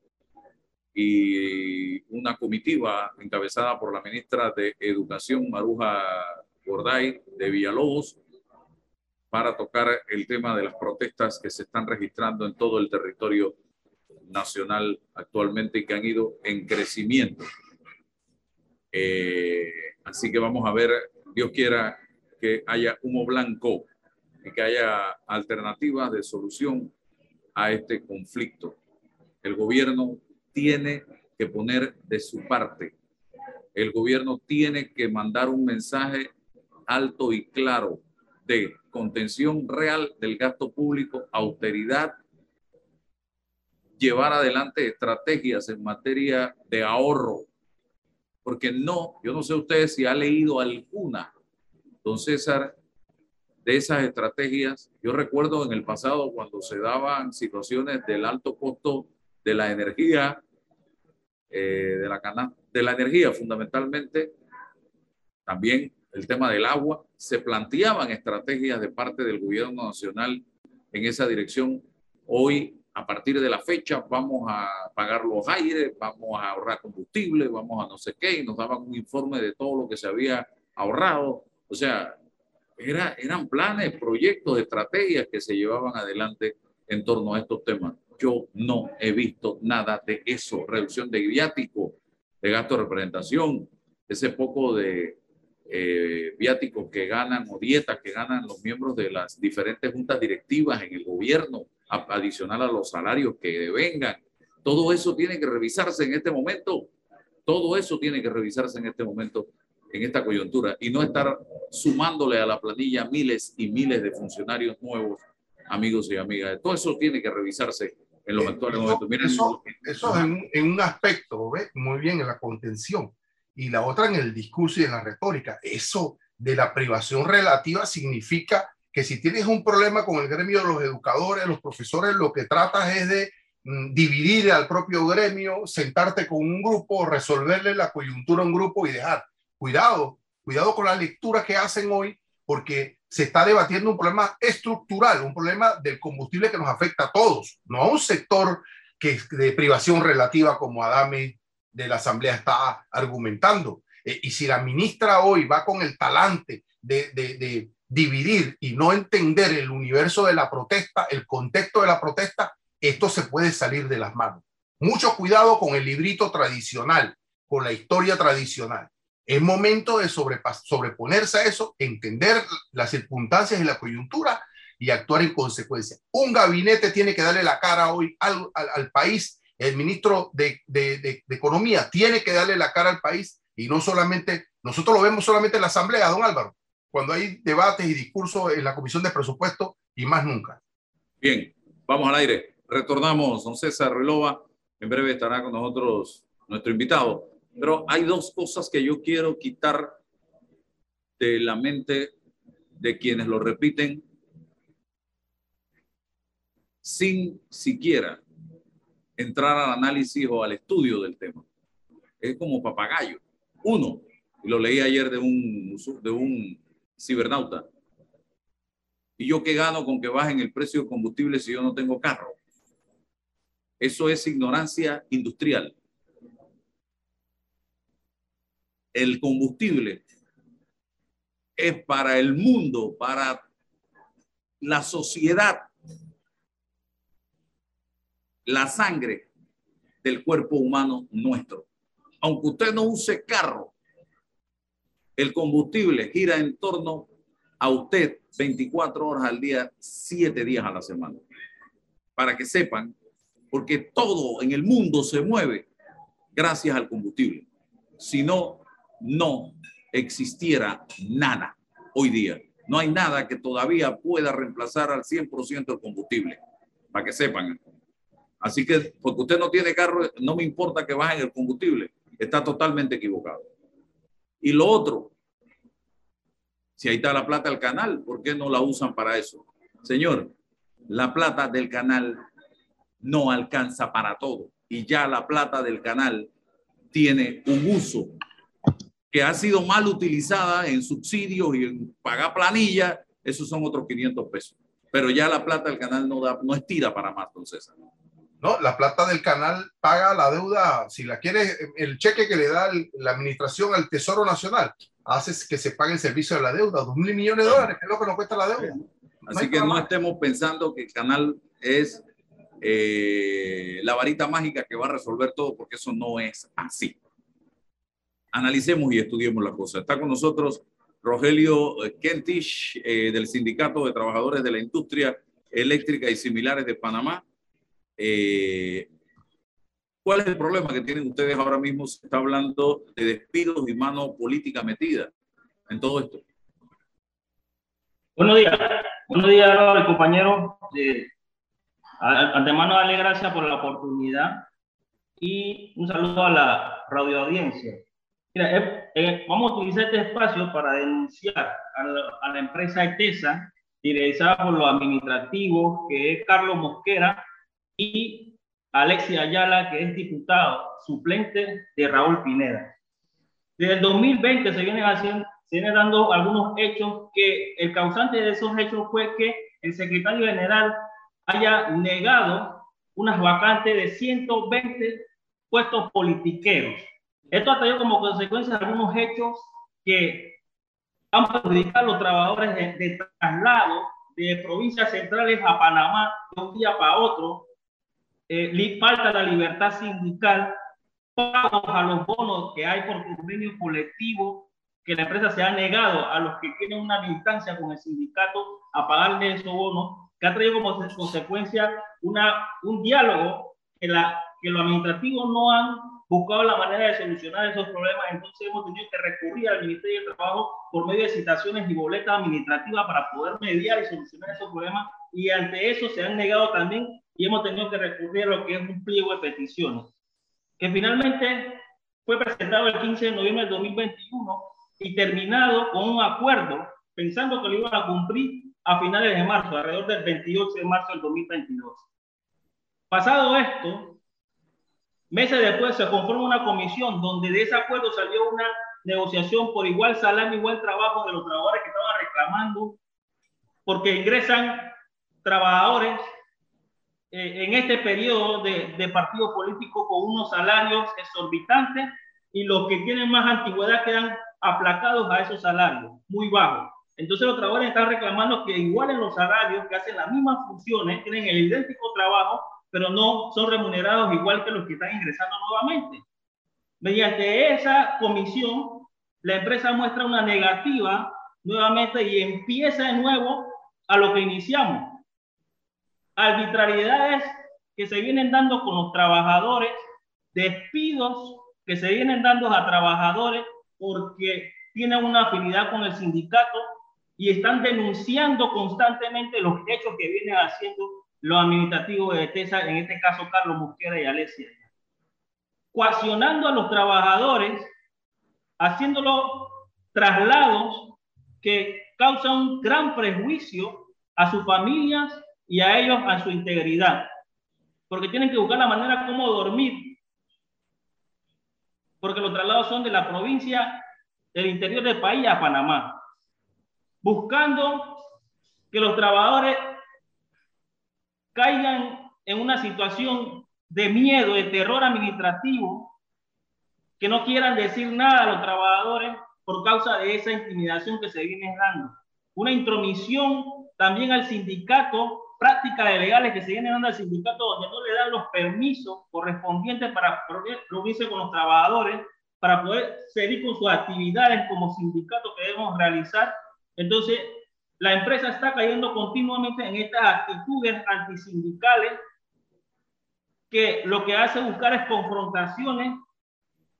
y una comitiva encabezada por la ministra de Educación, Maruja Gorday, de Villalobos, para tocar el tema de las protestas que se están registrando en todo el territorio nacional actualmente y que han ido en crecimiento. Eh, así que vamos a ver, Dios quiera que haya humo blanco y que haya alternativas de solución a este conflicto. El gobierno tiene que poner de su parte. El gobierno tiene que mandar un mensaje alto y claro de contención real del gasto público, austeridad, llevar adelante estrategias en materia de ahorro. Porque no, yo no sé usted si ha leído alguna, don César, de esas estrategias. Yo recuerdo en el pasado cuando se daban situaciones del alto costo de la energía, eh, de, la de la energía fundamentalmente, también el tema del agua, se planteaban estrategias de parte del gobierno nacional en esa dirección. Hoy, a partir de la fecha, vamos a pagar los aires, vamos a ahorrar combustible, vamos a no sé qué, y nos daban un informe de todo lo que se había ahorrado. O sea, era, eran planes, proyectos, estrategias que se llevaban adelante en torno a estos temas. Yo no he visto nada de eso. Reducción de viático, de gasto de representación, ese poco de eh, viáticos que ganan o dietas que ganan los miembros de las diferentes juntas directivas en el gobierno, adicional a los salarios que vengan. Todo eso tiene que revisarse en este momento. Todo eso tiene que revisarse en este momento en esta coyuntura y no estar sumándole a la planilla miles y miles de funcionarios nuevos, amigos y amigas. Todo eso tiene que revisarse en los actuales momentos. eso, eso es en, un aspecto, ¿ves? muy bien, en la contención, y la otra en el discurso y en la retórica. Eso de la privación relativa significa que si tienes un problema con el gremio de los educadores, los profesores, lo que tratas es de mm, dividir al propio gremio, sentarte con un grupo, resolverle la coyuntura a un grupo y dejar cuidado, cuidado con la lectura que hacen hoy, porque se está debatiendo un problema estructural, un problema del combustible que nos afecta a todos, no a un sector que de privación relativa como Adame de la Asamblea está argumentando. Eh, y si la ministra hoy va con el talante de, de, de dividir y no entender el universo de la protesta, el contexto de la protesta, esto se puede salir de las manos. Mucho cuidado con el librito tradicional, con la historia tradicional. Es momento de sobreponerse a eso, entender las circunstancias y la coyuntura y actuar en consecuencia. Un gabinete tiene que darle la cara hoy al, país. El ministro de, Economía tiene que darle la cara al país y no solamente, nosotros lo vemos solamente en la Asamblea, don Álvaro, cuando hay debates y discursos en la Comisión de Presupuesto y más nunca. Bien, vamos al aire. Retornamos, don César Relova. En breve estará con nosotros nuestro invitado, pero hay dos cosas que yo quiero quitar de la mente de quienes lo repiten sin siquiera entrar al análisis o al estudio del tema. Es como papagayo. Uno, lo leí ayer de un, de un cibernauta. ¿Y yo qué gano con que bajen el precio de combustible si yo no tengo carro? Eso es ignorancia industrial. El combustible es para el mundo, para la sociedad, la sangre del cuerpo humano nuestro. Aunque usted no use carro, el combustible gira en torno a usted 24 horas al día, 7 días a la semana. Para que sepan, porque todo en el mundo se mueve gracias al combustible. Si no, no existiera nada hoy día. No hay nada que todavía pueda reemplazar al 100% el combustible, para que sepan. Así que, porque usted no tiene carro, no me importa que bajen el combustible, está totalmente equivocado. Y lo otro, si ahí está la plata del canal, ¿por qué no la usan para eso? Señor, la plata del canal no alcanza para todo y ya la plata del canal tiene un uso que ha sido mal utilizada en subsidios y en pagar planilla, esos son otros 500 pesos. Pero ya la plata del canal no, da, no estira para más, entonces. No, la plata del canal paga la deuda, si la quieres, el cheque que le da la administración al Tesoro Nacional, hace que se pague el servicio de la deuda, dos mil millones de dólares, que es lo que nos cuesta la deuda. Así que no estemos pensando que el canal es eh, la varita mágica que va a resolver todo, porque eso no es así analicemos y estudiemos la cosa. Está con nosotros Rogelio Kentish eh, del Sindicato de Trabajadores de la Industria Eléctrica y Similares de Panamá. Eh, ¿Cuál es el problema que tienen ustedes ahora mismo? Se está hablando de despidos y mano política metida en todo esto. Buenos días. Buenos días, compañero. Eh, antemano, darle gracias por la oportunidad y un saludo a la radio audiencia. Eh, vamos a utilizar este espacio para denunciar a la, empresa ETESA, dirigida por los administrativos, que es Carlos Mosquera, y Alexia Ayala, que es diputado suplente de Raúl Pineda. Desde el 2020 se vienen, haciendo, se vienen dando algunos hechos que el causante de esos hechos fue que el secretario general haya negado unas vacantes de 120 puestos politiqueros esto ha traído como consecuencia algunos hechos que han perjudicado a los trabajadores de, traslado de provincias centrales a Panamá de un día para otro. Eh, falta la libertad sindical, pagos a los bonos que hay por convenio colectivo, que la empresa se ha negado a los que tienen una distancia con el sindicato a pagarle esos bonos, que ha traído como consecuencia una, un diálogo que, la, que los administrativos no han buscado la manera de solucionar esos problemas, entonces hemos tenido que recurrir al Ministerio de Trabajo por medio de citaciones y boletas administrativas para poder mediar y solucionar esos problemas. Y ante eso se han negado también y hemos tenido que recurrir a lo que es un pliego de peticiones, que finalmente fue presentado el 15 de noviembre del 2021 y terminado con un acuerdo, pensando que lo iban a cumplir a finales de marzo, alrededor del 28 de marzo del 2022. Pasado esto, Meses después se conforma una comisión donde de ese acuerdo salió una negociación por igual salario, igual trabajo de los trabajadores que estaban reclamando, porque ingresan trabajadores eh, en este periodo de, de partido político con unos salarios exorbitantes y los que tienen más antigüedad quedan aplacados a esos salarios, muy bajos. Entonces los trabajadores están reclamando que igualen los salarios, que hacen las mismas funciones, tienen el idéntico trabajo, pero no son remunerados igual que los que están ingresando nuevamente. Mediante esa comisión, la empresa muestra una negativa nuevamente y empieza de nuevo a lo que iniciamos. Arbitrariedades que se vienen dando con los trabajadores, despidos que se vienen dando a trabajadores porque tienen una afinidad con el sindicato y están denunciando constantemente los hechos que vienen haciendo los administrativos de TESA, en este caso Carlos Mosquera y Alesia, coaccionando a los trabajadores, haciéndolo traslados que causan un gran prejuicio a sus familias y a ellos, a su integridad, porque tienen que buscar la manera como dormir. porque los traslados son de la provincia del interior del país a Panamá, buscando que los trabajadores caigan en una situación de miedo, de terror administrativo, que no quieran decir nada a los trabajadores por causa de esa intimidación que se viene dando. Una intromisión también al sindicato, prácticas legales que se vienen dando al sindicato donde no le dan los permisos correspondientes para reunirse con los trabajadores, para poder seguir con sus actividades como sindicato que debemos realizar. Entonces, la empresa está cayendo continuamente en estas actitudes antisindicales que lo que hace buscar es confrontaciones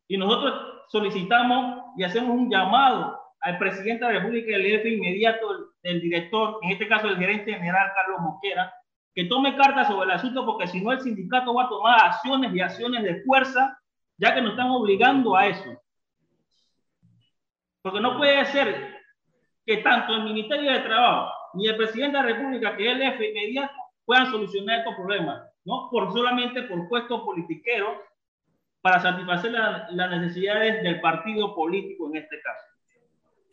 y nosotros solicitamos y hacemos un llamado al presidente de la República al jefe inmediato del, director, en este caso el gerente general Carlos Mosquera, que tome cartas sobre el asunto porque si no el sindicato va a tomar acciones y acciones de fuerza, ya que nos están obligando a eso. Porque no puede ser que tanto el Ministerio de Trabajo ni el presidente de la República, que es el jefe inmediato, puedan solucionar estos problemas no por solamente por puestos politiqueros para satisfacer las necesidades del partido político en este caso.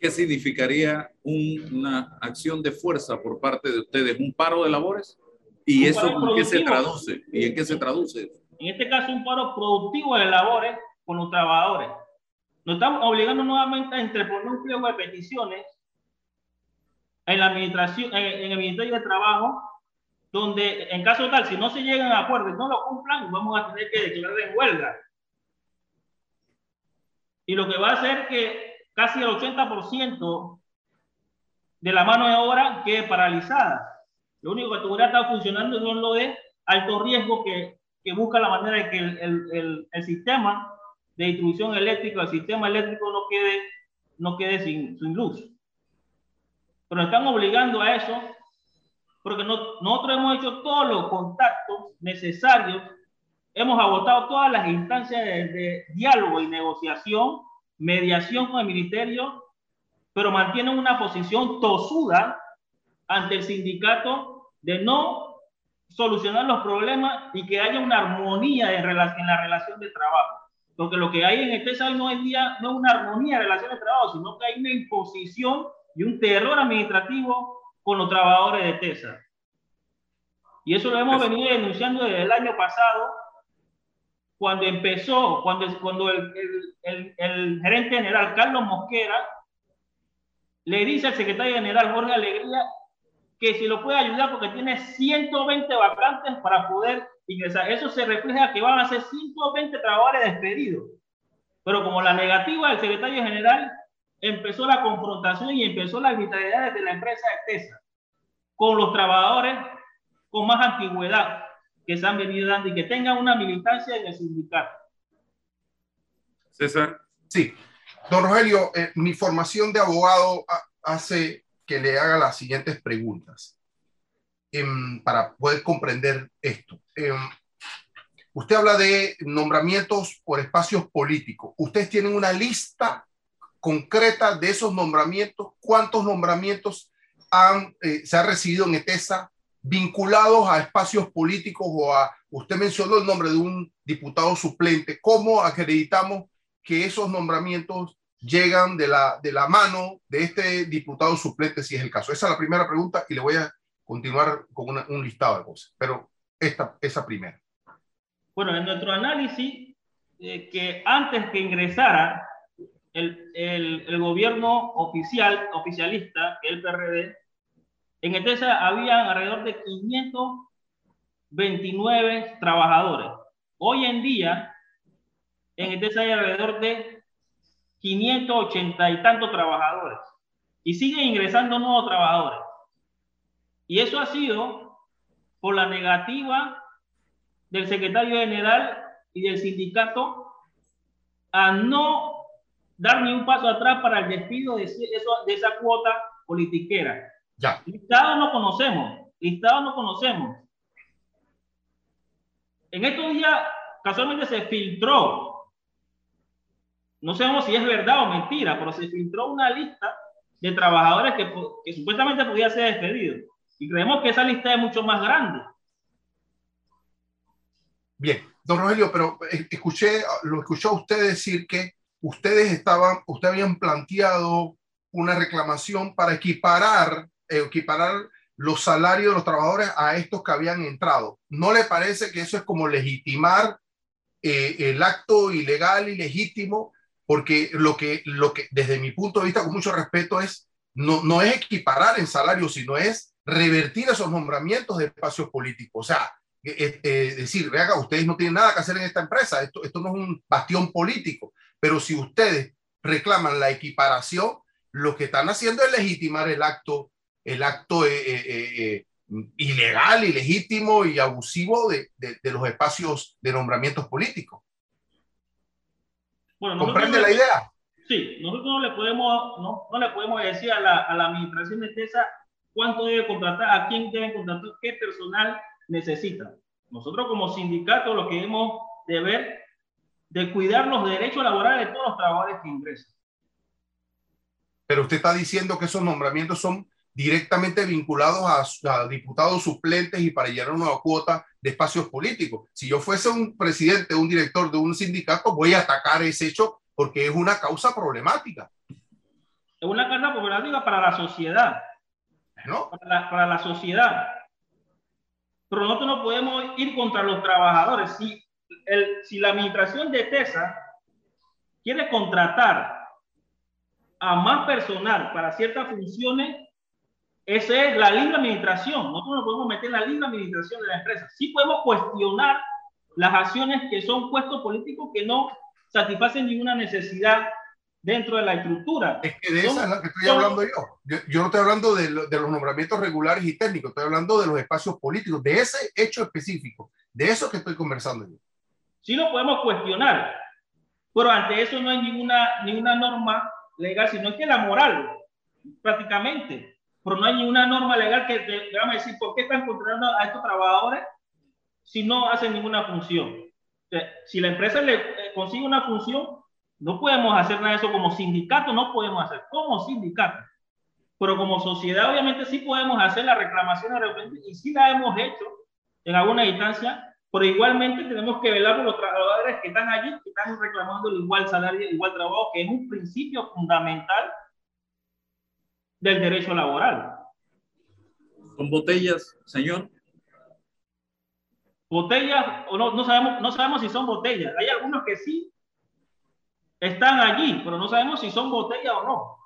¿Qué significaría una acción de fuerza por parte de ustedes? ¿Un paro de labores? ¿Y eso en qué se traduce? ¿Y en qué se traduce? En este caso, un paro productivo de labores con los trabajadores. Nos estamos obligando nuevamente a entreponer un pliego de peticiones en la administración, en el Ministerio de Trabajo donde en caso tal, si no se llegan a acuerdo y no lo cumplan, vamos a tener que declarar en huelga. Y lo que va a hacer que casi el 80% de la mano de obra quede paralizada. Lo único que todavía está funcionando es lo de alto riesgo que, que busca la manera de que el, el, el, sistema de distribución eléctrica, el sistema eléctrico no quede, no quede sin, sin luz. Pero están obligando a eso porque nosotros hemos hecho todos los contactos necesarios, hemos agotado todas las instancias de, diálogo y negociación, mediación con el ministerio, pero mantienen una posición tosuda ante el sindicato de no solucionar los problemas y que haya una armonía en, en la relación de trabajo. Porque lo que hay en este hoy no es, día, no es una armonía en relación de trabajo, sino que hay una imposición y un terror administrativo con los trabajadores de TESA. Y eso lo hemos venido denunciando desde el año pasado, cuando empezó, cuando, cuando el, el, el, gerente general Carlos Mosquera le dice al secretario general Jorge Alegría que si lo puede ayudar porque tiene 120 vacantes para poder ingresar. Eso se refleja que van a ser 120 trabajadores despedidos. Pero como la negativa del secretario general, empezó la confrontación y empezó la arbitrariedad de la empresa de TESA con los trabajadores con más antigüedad que se han venido dando y que tengan una militancia en el sindicato. César. Sí. Don Rogelio, eh, mi formación de abogado hace que le haga las siguientes preguntas em, para poder comprender esto. Em, usted habla de nombramientos por espacios políticos. ¿Ustedes tienen una lista concreta de esos nombramientos? ¿Cuántos nombramientos han, eh, se ha recibido en ETESA vinculados a espacios políticos o a, usted mencionó el nombre de un diputado suplente, ¿cómo acreditamos que esos nombramientos llegan de la, de la mano de este diputado suplente, si es el caso? Esa es la primera pregunta y le voy a continuar con un listado de cosas, pero esta, esa primera. Bueno, en nuestro análisis, eh, que antes que ingresara el, el, gobierno oficial, oficialista, el PRD, en ETESA habían alrededor de 529 trabajadores. Hoy en día, en ETESA hay alrededor de 580 y tantos trabajadores. Y siguen ingresando nuevos trabajadores. Y eso ha sido por la negativa del secretario general y del sindicato a no dar ni un paso atrás para el despido de, de esa cuota politiquera. Ya. Listados no conocemos, listados no conocemos. En estos días, casualmente se filtró, no sabemos si es verdad o mentira, pero se filtró una lista de trabajadores que, que supuestamente podía ser despedidos. Y creemos que esa lista es mucho más grande. Bien, don Rogelio, pero eh, escuché, lo escuchó usted decir que ustedes estaban, ustedes habían planteado una reclamación para equiparar, eh, equiparar los salarios de los trabajadores a estos que habían entrado. ¿No le parece que eso es como legitimar eh, el acto ilegal y legítimo? Porque lo que, lo que, desde mi punto de vista, con mucho respeto, es no, no es equiparar en salario, sino es revertir esos nombramientos de espacios políticos. O sea, eh, eh, decir, vean, ustedes no tienen nada que hacer en esta empresa, esto, esto no es un bastión político, pero si ustedes reclaman la equiparación, lo que están haciendo es legitimar el acto, el acto eh, ilegal, ilegítimo y abusivo de, de, los espacios de nombramientos políticos. Bueno, ¿Comprende la idea? Sí, nosotros no le podemos, no, no le podemos decir a la, a la administración de TESA cuánto debe contratar, a quién deben contratar, qué personal necesita. Nosotros como sindicato lo que hemos de ver de cuidar los derechos laborales de todos los trabajadores que ingresan. Pero usted está diciendo que esos nombramientos son directamente vinculados a, diputados suplentes y para llenar una cuota de espacios políticos. Si yo fuese un presidente, un director de un sindicato, voy a atacar ese hecho porque es una causa problemática. Es una causa problemática para la sociedad. ¿No? Para, la, para la sociedad pero nosotros no podemos ir contra los trabajadores. Si, la administración de TESA quiere contratar a más personal para ciertas funciones, esa es la libre administración. Nosotros no podemos meter la libre administración de la empresa. Sí podemos cuestionar las acciones que son puestos políticos que no satisfacen ninguna necesidad dentro de la estructura. Es que de esa es la que estoy hablando yo. yo. no estoy hablando de, de, los nombramientos regulares y técnicos, estoy hablando de los espacios políticos, de ese hecho específico, de eso que estoy conversando yo. Sí lo podemos cuestionar, pero ante eso no hay ninguna, ninguna norma legal, sino que la moral, prácticamente. Pero no hay ninguna norma legal que te a decir por qué están contratando a estos trabajadores si no hacen ninguna función. si la empresa le eh, consigue una función, no podemos hacer nada de eso como sindicato, no podemos hacer como sindicato. Pero como sociedad, obviamente, sí podemos hacer la reclamación de repente y sí la hemos hecho en alguna instancia, pero igualmente tenemos que velar por los trabajadores que están allí, que están reclamando el igual salario, el igual trabajo, que es un principio fundamental del derecho laboral. ¿Son botellas, señor? Botellas, o no, no, sabemos, no sabemos si son botellas. Hay algunos que sí, están allí, pero no sabemos si son botellas o no.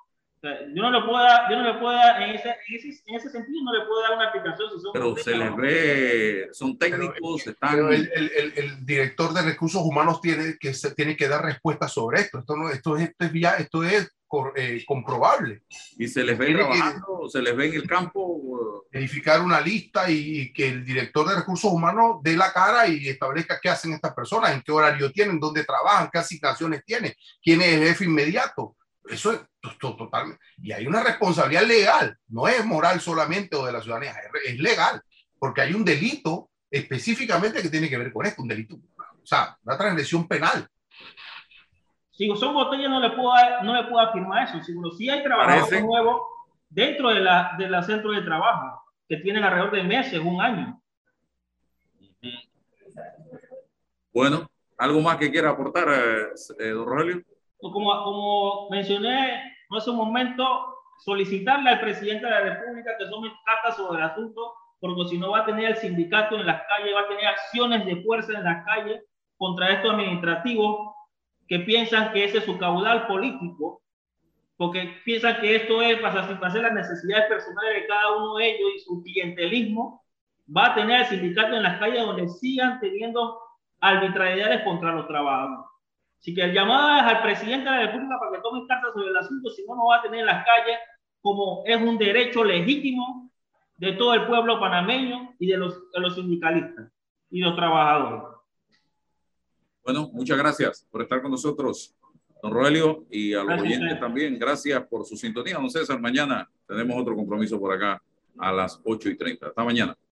yo no le puedo dar, yo no le puedo dar en, ese, en, ese, en ese sentido, no le puedo dar una explicación si son Pero se les ve, son técnicos, están... el, el, el, director de recursos humanos tiene que, se, tiene que dar respuesta sobre esto. Esto, no, esto, es, esto, es, esto es eh, comprobable. Y se les ve trabajando, se les ve en el campo. Verificar una lista y, que el director de recursos humanos dé la cara y establezca qué hacen estas personas, en qué horario tienen, dónde trabajan, qué asignaciones tienen, quién es el jefe inmediato. Eso es totalmente. Y hay una responsabilidad legal, no es moral solamente o de la ciudadanía, es legal, porque hay un delito específicamente que tiene que ver con esto, un delito, o sea, una transgresión penal. Si son botellas, no le puedo, no le puedo afirmar eso. Si, hay trabajadores nuevos dentro de la, de la centro de trabajo que tienen alrededor de meses, un año. Bueno, ¿algo más que quiera aportar, eh, eh, don Rogelio? Pues como, como mencioné hace un momento, solicitarle al presidente de la República que tome cartas sobre el asunto, porque si no va a tener el sindicato en las calles, va a tener acciones de fuerza en las calles contra estos administrativos que piensan que ese es su caudal político, porque piensan que esto es para satisfacer las necesidades personales de cada uno de ellos y su clientelismo, va a tener el sindicato en las calles donde sigan teniendo arbitrariedades contra los trabajadores. Así que el llamado es al presidente de la República para que tome cartas sobre el asunto, si no, no va a tener en las calles como es un derecho legítimo de todo el pueblo panameño y de los, de los sindicalistas y los trabajadores. Bueno, muchas gracias por estar con nosotros, don Rogelio, y a los oyentes también. Gracias por su sintonía, don César. Mañana tenemos otro compromiso por acá a las 8 y 30. Hasta mañana.